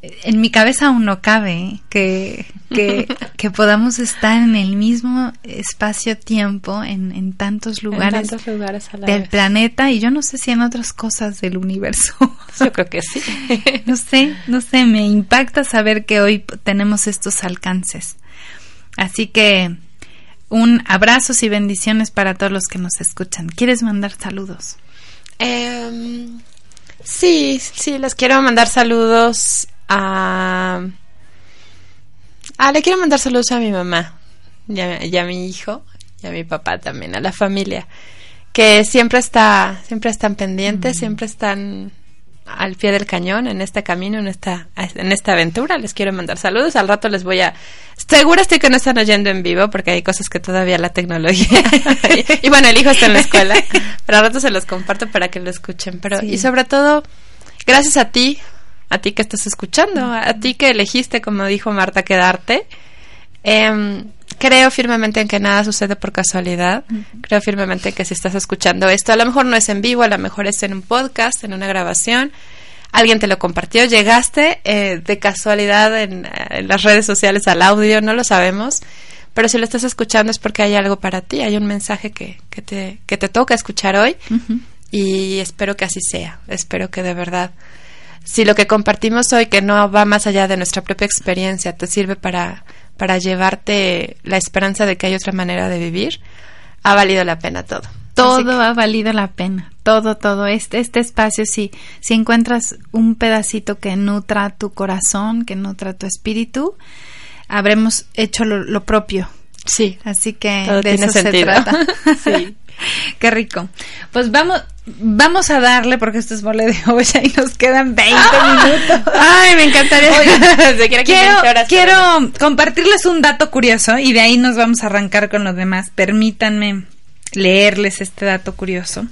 En mi cabeza aún no cabe ¿eh? que, que, que podamos estar en el mismo espacio-tiempo en, en tantos lugares tantos lugares a la del vez. planeta y yo no sé si en otras cosas del universo. Yo creo que sí. no sé, no sé, me impacta saber que hoy tenemos estos alcances. Así que un abrazos y bendiciones para todos los que nos escuchan. ¿Quieres mandar saludos? Em, sí, sí, les quiero mandar saludos a... Ah, le quiero mandar saludos a mi mamá y a, y a mi hijo y a mi papá también, a la familia, que siempre está, siempre están pendientes, siempre están al pie del cañón en este camino, en esta, en esta aventura. Les quiero mandar saludos. Al rato les voy a. Segura estoy que no están oyendo en vivo porque hay cosas que todavía la tecnología. y, y bueno, el hijo está en la escuela, pero al rato se los comparto para que lo escuchen. Pero Sí. y sobre todo, gracias a ti, a ti que estás escuchando, a ti que elegiste, como dijo Marta, quedarte. Em, creo firmemente en que nada sucede por casualidad. Creo firmemente que si estás escuchando esto, a lo mejor no es en vivo, a lo mejor es en un podcast, en una grabación. Alguien te lo compartió, llegaste eh, de casualidad en, en las redes sociales al audio, no lo sabemos. Pero si lo estás escuchando es porque hay algo para ti, hay un mensaje que, que, te, que te toca escuchar hoy. Y espero que así sea. Espero que de verdad si lo que compartimos hoy, que no va más allá de nuestra propia experiencia, te sirve para, para llevarte la esperanza de que hay otra manera de vivir, ha valido la pena todo. Todo ha valido la pena. Todo, todo. Este, este espacio, si, si encuentras un pedacito que nutra tu corazón, que nutra tu espíritu, habremos hecho lo, lo propio. sí, Así que Todo de tiene eso se sentido. trata. Sí. Qué rico. Pues vamos, vamos a darle porque esto es mole de olla y nos quedan 20 minutos. Ay, me encantaría. Quiero, 20 horas, quiero pero- compartirles un dato curioso y de ahí nos vamos a arrancar con los demás. Permítanme leerles este dato curioso.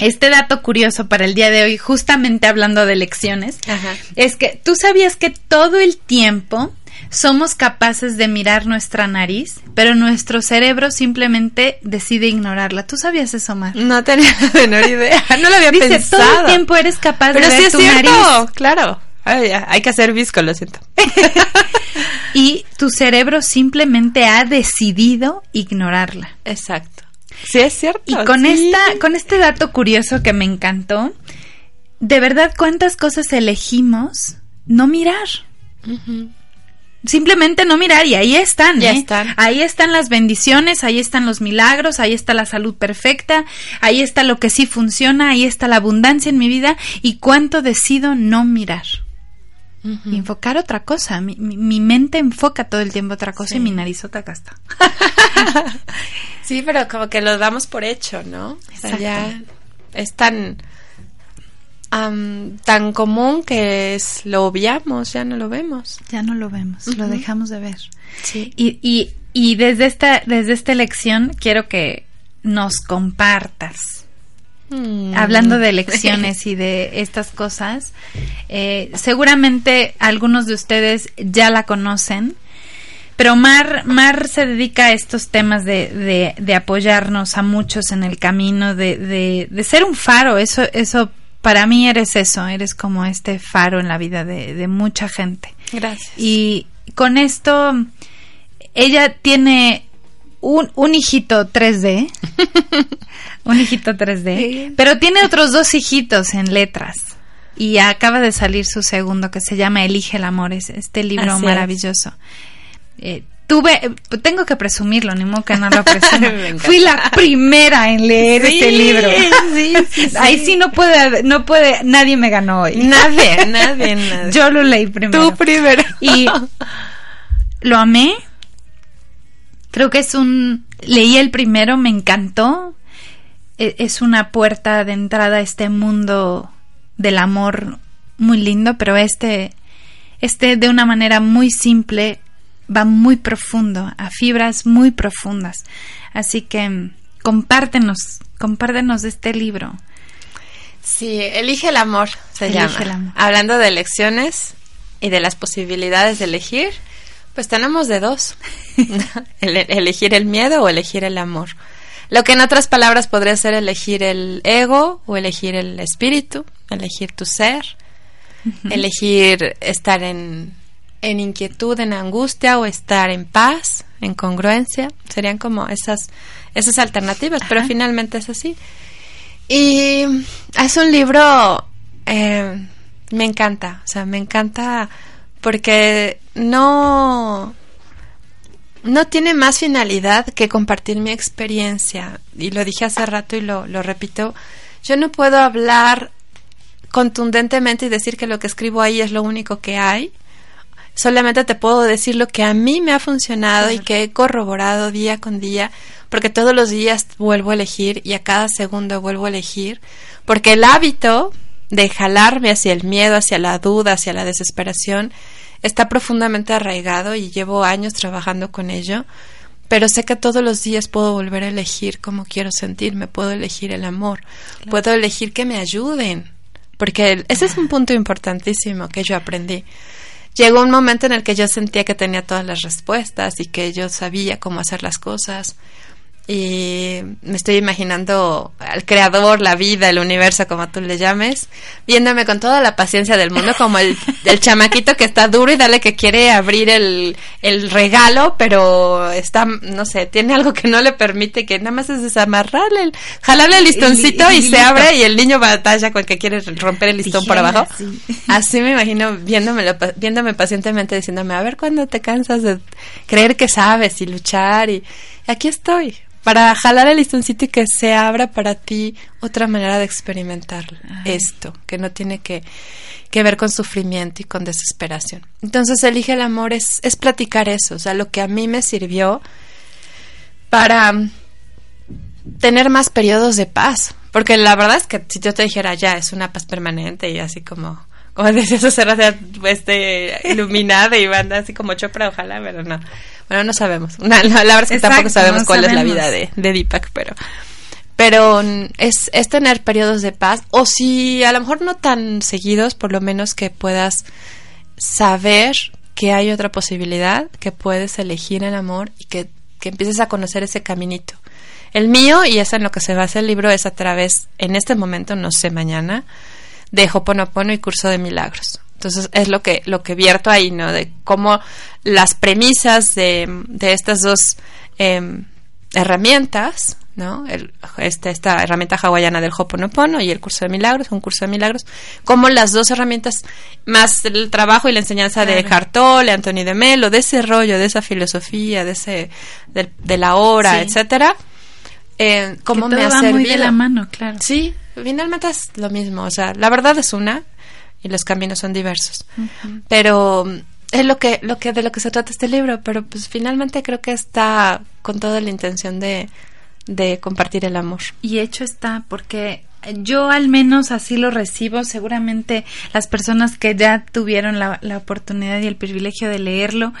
Este dato curioso para el día de hoy, justamente hablando de elecciones, Ajá. es que tú sabías que todo el tiempo somos capaces de mirar nuestra nariz, pero nuestro cerebro simplemente decide ignorarla. ¿Tú sabías eso, Mar? No tenía la menor idea. No lo había Dice, pensado. todo el tiempo eres capaz Pero de ver sí es tu cierto, nariz. claro. Ay, hay que hacer visco, lo siento. Y tu cerebro simplemente ha decidido ignorarla. Exacto. Sí, es cierto. Y con sí. esta, con este dato curioso que me encantó, de verdad cuántas cosas elegimos no mirar. Simplemente no mirar y ahí están, Ya ¿eh? están. Ahí están las bendiciones, ahí están los milagros, ahí está la salud perfecta, ahí está lo que sí funciona, ahí está la abundancia en mi vida y cuánto decido no mirar. Y enfocar otra cosa. Mi, mi- mi mente enfoca todo el tiempo otra cosa y mi narizota acá está. Sí, pero como que lo damos por hecho, ¿no? O sea, ya es tan am, tan común que es lo obviamos, ya no lo vemos. Ya no lo vemos, lo dejamos de ver. Sí. Y, y, y desde esta, desde esta elección quiero que nos compartas. Mm. Hablando de elecciones y de estas cosas, eh, seguramente algunos de ustedes ya la conocen, pero Mar, Mar se dedica a estos temas de, de, de apoyarnos a muchos en el camino, de, de, de ser un faro. Eso, eso, para mí eres eso, eres como este faro en la vida de, de mucha gente. Gracias. Y con esto, ella tiene un, un hijito 3D. un hijito 3D. Sí. Pero tiene otros dos hijitos en letras. Y acaba de salir su segundo que se llama Elige el amor. Es este libro Así es. maravilloso. Eh, tuve, tengo que presumirlo, ni modo que no lo encanta. Fui la primera en leer Sí, este libro. sí, sí, sí. Ahí sí no puede, no puede, nadie me ganó hoy. Nadie, nadie, nadie. Yo lo leí primero. Tú primero. Y lo amé. Creo que es un... Leí el primero, me encantó. E- Es una puerta de entrada a este mundo del amor muy lindo, pero este, este de una manera muy simple va muy profundo, a fibras muy profundas. Así que mm, compártenos, compártenos de este libro. Sí, elige el amor, se Elige llama. el amor. Hablando de elecciones y de las posibilidades de elegir, pues tenemos de dos. El- elegir el miedo o elegir el amor. Lo que en otras palabras podría ser elegir el ego o elegir el espíritu, elegir tu ser, elegir estar en, en inquietud, en angustia o estar en paz, en congruencia. Serían como esas, esas alternativas, pero finalmente es así. Y es un libro, eh, me encanta, o sea, me encanta porque no, no tiene más finalidad que compartir mi experiencia. Y lo dije hace rato y lo, lo repito, yo no puedo hablar contundentemente y decir que lo que escribo ahí es lo único que hay. Solamente te puedo decir lo que a mí me ha funcionado y que he corroborado día con día, porque todos los días vuelvo a elegir y a cada segundo vuelvo a elegir, porque el hábito de jalarme hacia el miedo, hacia la duda, hacia la desesperación, está profundamente arraigado y llevo años trabajando con ello, pero sé que todos los días puedo volver a elegir cómo quiero sentirme, puedo elegir el amor, puedo elegir que me ayuden, porque el- ese es un punto importantísimo que yo aprendí. Llegó un momento en el que yo sentía que tenía todas las respuestas y que yo sabía cómo hacer las cosas. Y me estoy imaginando al creador, la vida, el universo, como tú le llames, viéndome con toda la paciencia del mundo, como el, el chamaquito que está duro y dale que quiere abrir el, el regalo, pero está, no sé, tiene algo que no le permite, que nada más es desamarrarle, el, jalarle el listoncito Y- y y, se listo. abre y el niño batalla con que quiere romper el listón por abajo. sí. Así me imagino viéndome, viéndome pacientemente diciéndome, a ver cuándo te cansas de creer que sabes y luchar y aquí estoy para jalar el listoncito y que se abra para ti otra manera de experimentar esto, que no tiene que, que ver con sufrimiento y con desesperación. Entonces, elige el amor es, es platicar eso, o sea, lo que a mí me sirvió para tener más periodos de paz. Porque la verdad es que si yo te dijera ya es una paz permanente y así como, como decías hace rato, este, iluminada y banda así como Chopra, ojalá, pero no. Bueno, no sabemos. No, no, la verdad es que Exacto, tampoco sabemos no cuál es la vida de, de Deepak, pero, pero es, es tener periodos de paz. O si a lo mejor no tan seguidos, por lo menos que puedas saber que hay otra posibilidad, que puedes elegir el amor y que, que empieces a conocer ese caminito. El mío, y es en lo que se basa el libro, es a través, en este momento, no sé mañana, de Hoponopono y Curso de Milagros. Entonces es lo que, lo que vierto ahí, ¿no? De cómo las premisas de, de estas dos em, herramientas, ¿no? El, esta, esta herramienta hawaiana del Hoponopono y el curso de milagros, un curso de milagros, como las dos herramientas, más el trabajo y la enseñanza de Hartol, de Anthony de Melo, de ese rollo, de esa filosofía, de ese, de, de la hora, Sí. etcétera, eh, cómo me ha va muy de la mano, claro. Sí, finalmente es lo mismo. O sea, la verdad es una y los caminos son diversos. Pero mm, es lo que, lo que de lo que se trata este libro. Pero pues finalmente creo que está con toda la intención de, de compartir el amor. Y hecho está, porque yo al menos así lo recibo. Seguramente las personas que ya tuvieron la, la oportunidad y el privilegio de leerlo,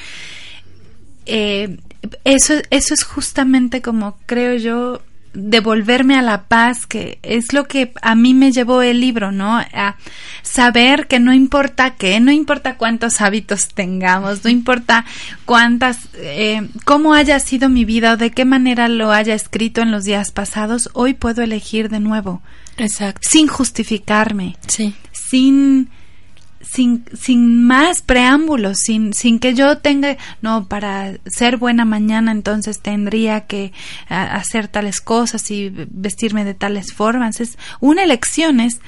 eh, eso, eso es justamente como creo yo devolverme a la paz que es lo que a mí me llevó el libro, ¿no? A saber que no importa qué, no importa cuántos hábitos tengamos, no importa cuántas, eh, cómo haya sido mi vida o de qué manera lo haya escrito en los días pasados, hoy puedo elegir de nuevo, Exacto. sin justificarme, Sí. sin sin, sin más preámbulos, sin, sin que yo tenga, no, para ser buena mañana entonces tendría que a- hacer tales cosas y vestirme de tales formas. Es una elección, es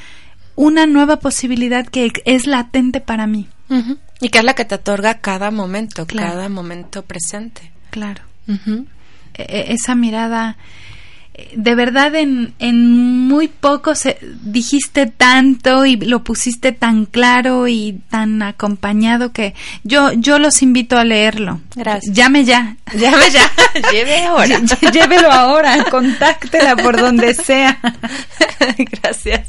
una nueva posibilidad que es latente para mí. Y que es la que te otorga cada momento, Claro. cada momento presente. Claro. E- e- esa mirada de verdad en, en muy poco se, dijiste tanto y lo pusiste tan claro y tan acompañado que yo yo los invito a leerlo Gracias. llame ya Llame ya, lleve ahora. Lle- llévelo ahora contáctela por donde sea Gracias.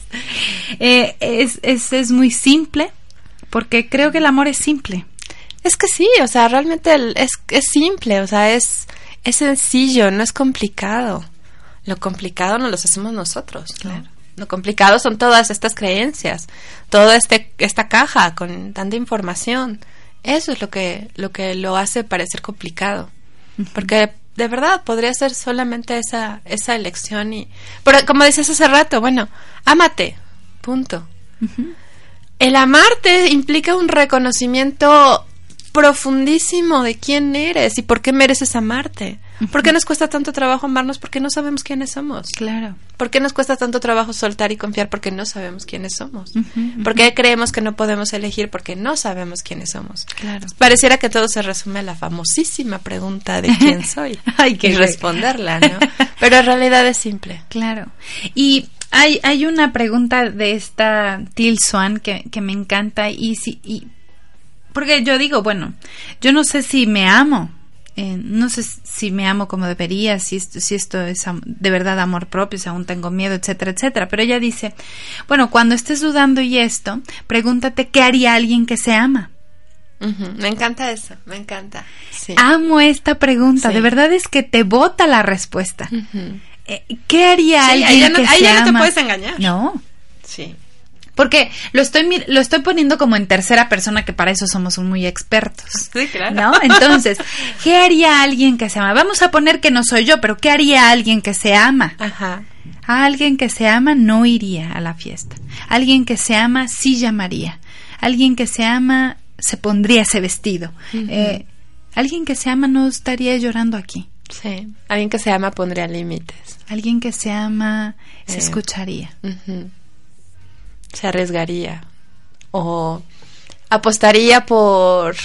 Eh, es, es es muy simple porque creo que el amor es simple Es que sí, o sea, realmente el- es, es simple, o sea, es, es sencillo, no es complicado. Lo complicado no lo hacemos nosotros. ¿no? Lo complicado son todas estas creencias, toda este, esta caja con tanta información. Eso es lo que, lo que lo hace parecer complicado. Porque de verdad podría ser solamente esa, esa elección y, pero como decías hace rato, bueno, ámate, punto. El amarte implica un reconocimiento profundísimo de quién eres y por qué mereces amarte. ¿Por qué nos cuesta tanto trabajo amarnos? Porque no sabemos quiénes somos. claro ¿Por qué nos cuesta tanto trabajo soltar y confiar? Porque no sabemos quiénes somos. ¿Por qué creemos que no podemos elegir? Porque no sabemos quiénes somos. Claro. Pareciera que todo se resume a la famosísima pregunta de quién soy. Ay, qué y re- responderla, ¿no? Pero en realidad es simple. Claro. Y hay, hay una pregunta de esta Till Swan que, que me encanta y si y porque yo digo, bueno, yo no sé si me amo. Eh, no sé si me amo como debería, si esto, si esto es de verdad amor propio, si aún tengo miedo, etcétera, etcétera. Pero ella dice, bueno, cuando estés dudando y esto, pregúntate qué haría alguien que se ama. Me encanta eso, me encanta. Sí. Amo esta pregunta, Sí. de verdad es que te bota la respuesta. Eh, ¿Qué haría Sí, alguien ahí ya no- que ahí se ya no te ama? puedes engañar. No, Sí. Porque lo estoy lo estoy poniendo como en tercera persona que para eso somos muy expertos. Sí, claro. ¿No? Entonces, ¿qué haría alguien que se ama? Vamos a poner que no soy yo, pero ¿qué haría alguien que se ama? Ajá. A alguien que se ama no iría a la fiesta. Alguien que se ama sí llamaría. Alguien que se ama se pondría ese vestido. Eh, alguien que se ama no estaría llorando aquí. Sí. Alguien que se ama pondría límites. Alguien que se ama se escucharía. Se arriesgaría. O apostaría por,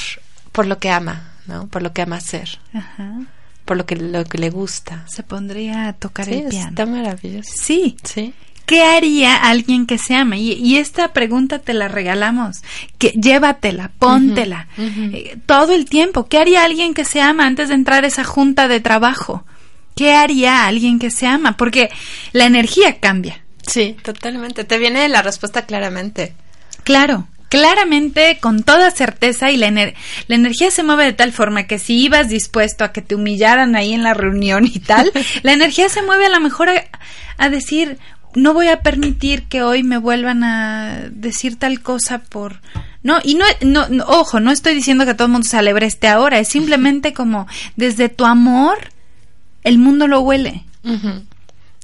por lo que ama, ¿no? Por lo que ama hacer. Ajá. Por lo que, lo que le gusta. Se pondría a tocar Sí, el piano. está maravilloso. Sí. Sí. ¿Qué haría alguien que se ama? Y, y esta pregunta te la regalamos. Que llévatela, póntela. eh, todo el tiempo. ¿Qué haría alguien que se ama antes de entrar a esa junta de trabajo? ¿Qué haría alguien que se ama? Porque la energía cambia. Sí, totalmente. Te viene la respuesta claramente. Claro, claramente, con toda certeza, y la, ener- la energía se mueve de tal forma que si ibas dispuesto a que te humillaran ahí en la reunión y tal, la energía se mueve a lo mejor a, a decir, no voy a permitir que hoy me vuelvan a decir tal cosa por... No, y no, no, no, ojo, no estoy diciendo que todo el mundo se alebreste ahora, es simplemente como desde tu amor, el mundo lo huele.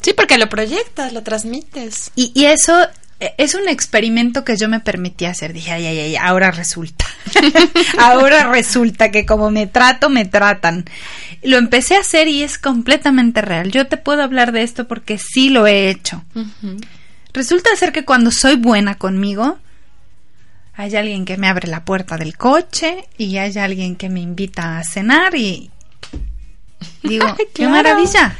Sí, porque lo proyectas, lo transmites. Y, y eso eh, es un experimento que yo me permití hacer. Dije, ay, ay, ay, ahora resulta. ahora resulta que como me trato, me tratan. Lo empecé a hacer y es completamente real. Yo te puedo hablar de esto porque sí lo he hecho. Resulta ser que cuando soy buena conmigo, hay alguien que me abre la puerta del coche y hay alguien que me invita a cenar y digo, Ay, qué claro. maravilla.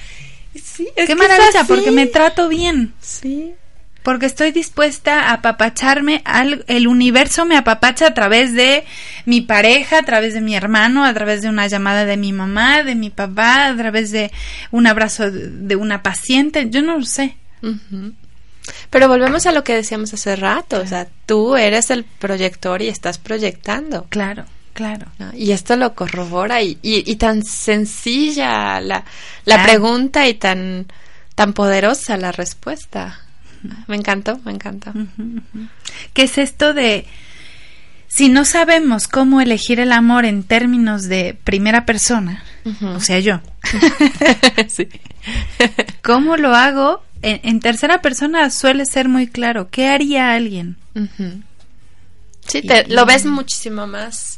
Sí, Qué maravilla, porque me trato bien. Sí. Porque estoy dispuesta a apapacharme, al, el universo me apapacha a través de mi pareja, a través de mi hermano, a través de una llamada de mi mamá, de mi papá, a través de un abrazo de, una paciente, yo no lo sé. Pero volvemos a lo que decíamos hace rato, o sea, tú eres el proyector y estás proyectando. Claro, claro. ¿no? Y esto lo corrobora y, y, y tan sencilla la, la Claro. pregunta y tan, tan poderosa la respuesta. Me encantó, me encantó. ¿Qué es esto de si no sabemos cómo elegir el amor en términos de primera persona, o sea, yo, sí. ¿cómo lo hago? En, en tercera persona suele ser muy claro. ¿Qué haría alguien? Sí, te, y- lo ves muchísimo más,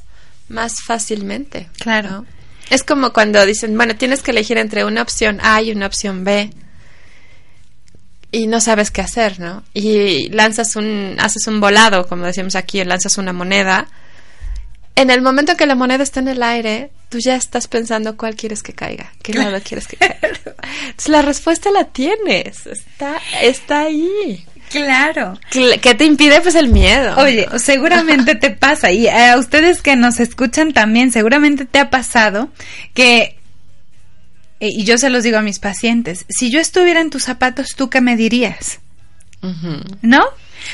más fácilmente. Claro. ¿no? Es como cuando dicen, bueno, tienes que elegir entre una opción A y una opción B. Y no sabes qué hacer, ¿no? Y lanzas un, haces un volado, como decíamos aquí, lanzas una moneda. En el momento que la moneda está en el aire, tú ya estás pensando cuál quieres que caiga, qué lado quieres que caiga. Entonces la respuesta la tienes, está, está ahí. Claro. Cl- ¿Qué te impide? Pues el miedo. Oye, seguramente te pasa y a ustedes que nos escuchan también, seguramente te ha pasado que, eh, y yo se los digo a mis pacientes, si yo estuviera en tus zapatos, ¿tú qué me dirías? ¿No?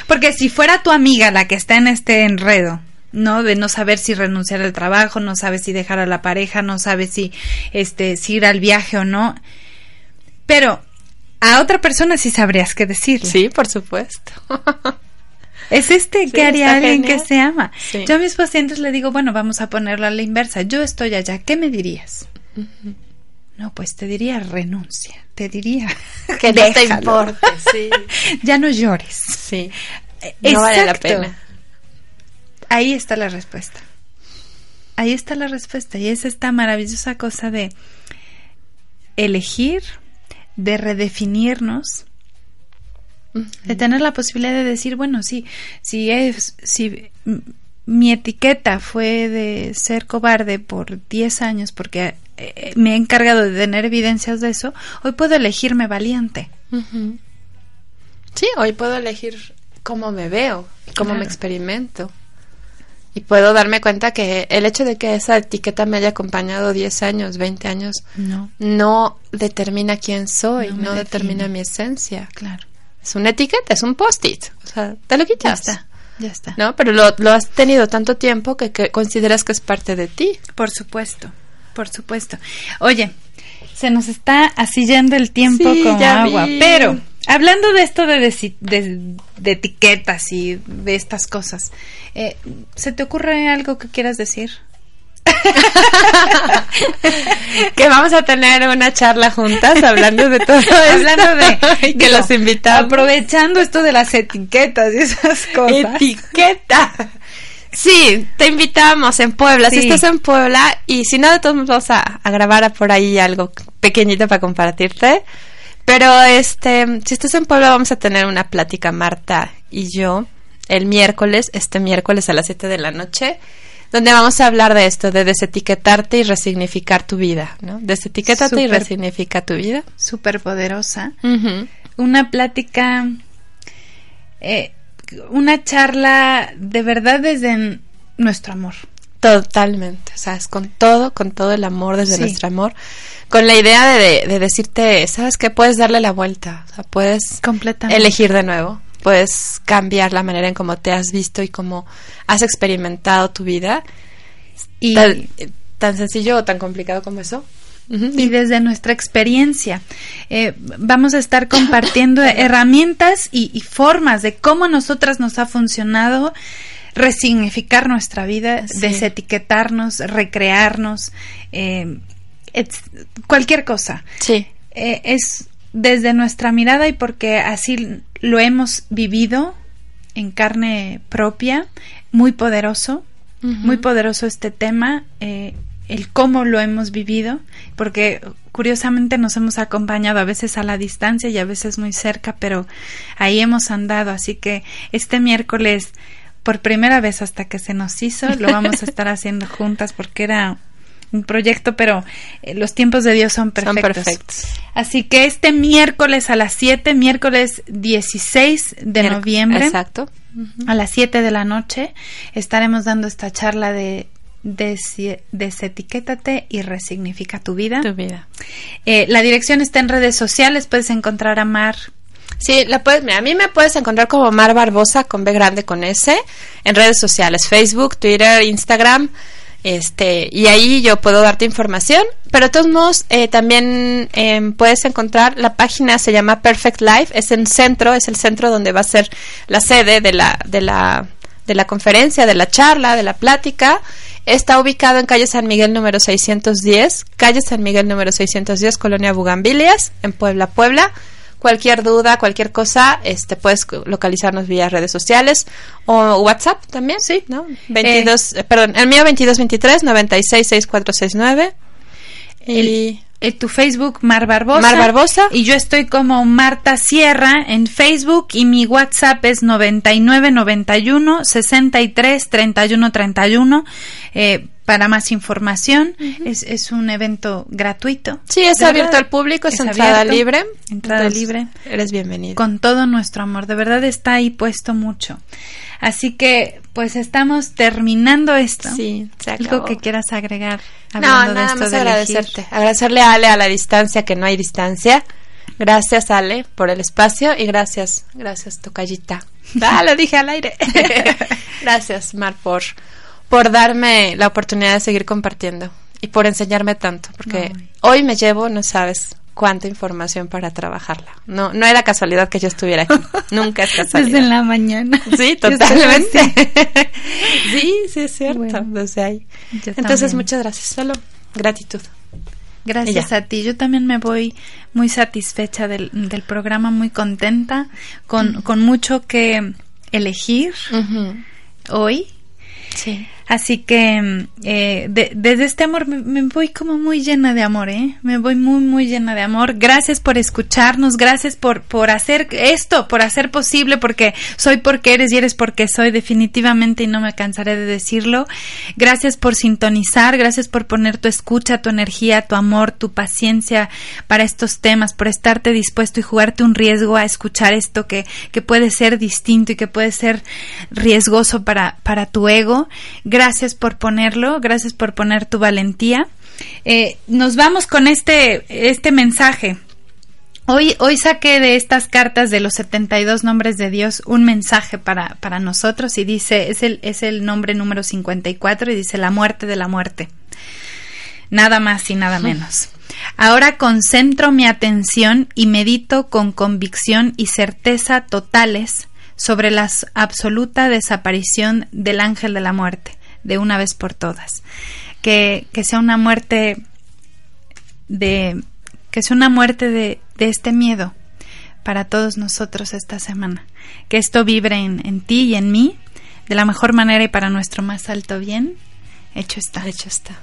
Porque si fuera tu amiga la que está en este enredo, ¿no? De no saber si renunciar al trabajo, no sabe si dejar a la pareja, no sabe si, este, si ir al viaje o no. Pero a otra persona sí sabrías qué decirle. Sí, por supuesto. Es este Sí, que haría alguien genial. que se ama. Sí. Yo a mis pacientes le digo, bueno, vamos a ponerlo a la inversa. Yo estoy allá, ¿qué me dirías? No, pues te diría renuncia. Te diría que no te importe, sí. ya no llores. Sí. No vale la pena. Ahí está la respuesta. Ahí está la respuesta. Y es esta maravillosa cosa de elegir, de redefinirnos, de tener la posibilidad de decir, bueno, sí, si es, si mi etiqueta fue de ser cobarde por 10 años porque eh, me he encargado de tener evidencias de eso, hoy puedo elegirme valiente. Sí, hoy puedo elegir cómo me veo, cómo Claro. me experimento. Y puedo darme cuenta que el hecho de que esa etiqueta me haya acompañado 10 años, 20 años, No, no determina quién soy, No determina mi esencia. claro. Es una etiqueta, es un post-it. O sea, te lo Ya quitas. está, ya está. ¿No? Pero lo, lo has tenido tanto tiempo que, que consideras que es parte de ti. Por supuesto, por supuesto. Oye, se nos está así yendo el tiempo Sí, como ya agua, vi. pero hablando de esto de, de, de etiquetas y de estas cosas, eh, ¿se te ocurre algo que quieras decir? que vamos a tener una charla juntas hablando de todo esto. Hablando de que digo, los invitamos. aprovechando esto de las etiquetas y esas cosas. Etiqueta. Sí, te invitamos en Puebla. Si estás en Puebla y si no, de todos vamos a, a grabar por ahí algo pequeñito para compartirte. Pero este, si estás en Puebla vamos a tener una plática Marta y yo el miércoles, este miércoles a las 7 de la noche, donde vamos a hablar de esto, de desetiquetarte y resignificar tu vida, ¿no? Desetiquétate y resignifica tu vida. Súper poderosa. Una plática, eh, una charla de verdad desde nuestro amor. Totalmente, o sea, es con todo, con todo el amor desde Sí. nuestro amor, con la idea de, de- de decirte, sabes que puedes darle la vuelta, o sea, puedes elegir de nuevo, puedes cambiar la manera en cómo te has visto y cómo has experimentado tu vida, Y, tan, tan sencillo o tan complicado como eso. Y desde nuestra experiencia eh, vamos a estar compartiendo herramientas y, y formas de cómo a nosotras nos ha funcionado resignificar nuestra vida, Sí. desetiquetarnos, recrearnos, eh, cualquier cosa. Sí, Eh, es desde nuestra mirada y porque así lo hemos vivido en carne propia, muy poderoso, muy poderoso este tema, eh, el cómo lo hemos vivido, porque curiosamente nos hemos acompañado a veces a la distancia y a veces muy cerca, pero ahí hemos andado, así que este miércoles, por primera vez hasta que se nos hizo, lo vamos a estar haciendo juntas porque era un proyecto, pero eh, los tiempos de Dios son perfectos. Son perfectos. Así que este miércoles a las 7, miércoles 16 de noviembre, Exacto. a las 7 de la noche, estaremos dando esta charla de desetiquétate y resignifica tu vida. Tu vida. Eh, la dirección está en redes sociales, puedes encontrar a Mar. Sí, la puedes, mira, a mí me puedes encontrar como Mar Barbosa con B grande con S en redes sociales, Facebook, Twitter, Instagram, este, y ahí yo puedo darte información, pero de todos modos eh, también em, puedes encontrar la página se llama Perfect Life, es en centro, es el centro donde va a ser la sede de la de la de la conferencia, de la charla, de la plática. Está ubicado en calle San Miguel número 610, calle San Miguel número 610, Colonia Bugambilias, en Puebla, Puebla. Cualquier duda, cualquier cosa, este puedes localizarnos vía redes sociales o WhatsApp también, sí, ¿no? 22, eh, perdón, el mío 2223 966469 y Eh, tu Facebook, Mar Barbosa. Mar Barbosa. Y yo estoy como Marta Sierra en Facebook y mi WhatsApp es 9991 63 31 31. Eh, para más información, es, es un evento gratuito. Sí, es ¿De abierto al público, es, Es entrada abierto, libre. entrada libre. Eres bienvenido. con todo nuestro amor. De verdad está ahí puesto mucho. Así que, pues estamos terminando esto. Sí, se Algo que quieras agregar. No, hablando de nada esto más de elegir? agradecerte. Agradecerle a Ale a la distancia, que no hay distancia. Gracias, Ale, por el espacio y gracias, gracias, Tocayita. Ah, lo dije al aire. gracias, Mar, por, por darme la oportunidad de seguir compartiendo y por enseñarme tanto, porque hoy me llevo, no sabes cuánta información para trabajarla. No, no era casualidad que yo estuviera aquí. Nunca es casualidad. Desde la mañana. Sí, totalmente. sí, sí, es cierto. Bueno. desde ahí. Yo Entonces, también. muchas gracias. Solo gratitud. Gracias a ti. Yo también me voy muy satisfecha del, del programa, muy contenta, con, con mucho que elegir hoy. Sí. Así que mm, eh, de- desde este amor me, voy como muy llena de amor, ¿eh? Me voy muy, muy llena de amor. Gracias por escucharnos, gracias por, por hacer esto, por hacer posible, porque soy porque eres y eres porque soy definitivamente y no me cansaré de decirlo. Gracias por sintonizar, gracias por poner tu escucha, tu energía, tu amor, tu paciencia para estos temas, por estarte dispuesto y jugarte un riesgo a escuchar esto que, que puede ser distinto y que puede ser riesgoso para, para tu ego. Por ponerlo, gracias por poner tu valentía. Eh, nos vamos con este, este mensaje. Hoy, hoy saqué de estas cartas de los 72 nombres de Dios un mensaje para, para nosotros y dice, es el, es el nombre número 54 y dice la muerte de la muerte. Nada más y nada menos. Ahora concentro mi atención y medito con convicción y certeza totales sobre la absoluta desaparición del ángel de la muerte, de una vez por todas. Que, que sea una muerte de que sea una muerte de, de este miedo para todos nosotros esta semana. Que esto vibre en, en ti y en mí de la mejor manera y para nuestro más alto bien. Hecho está. Hecho está.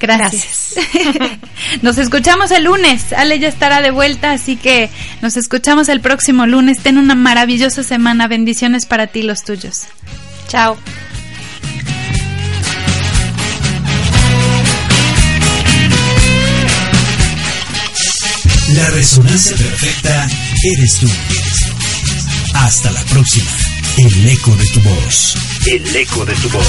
Gracias. nos escuchamos el lunes. Ale ya estará de vuelta, así que nos escuchamos el próximo lunes. Ten una maravillosa semana. Bendiciones para ti y los tuyos. Chao. La resonancia perfecta eres tú. Hasta la próxima. El eco de tu voz. El eco de tu voz.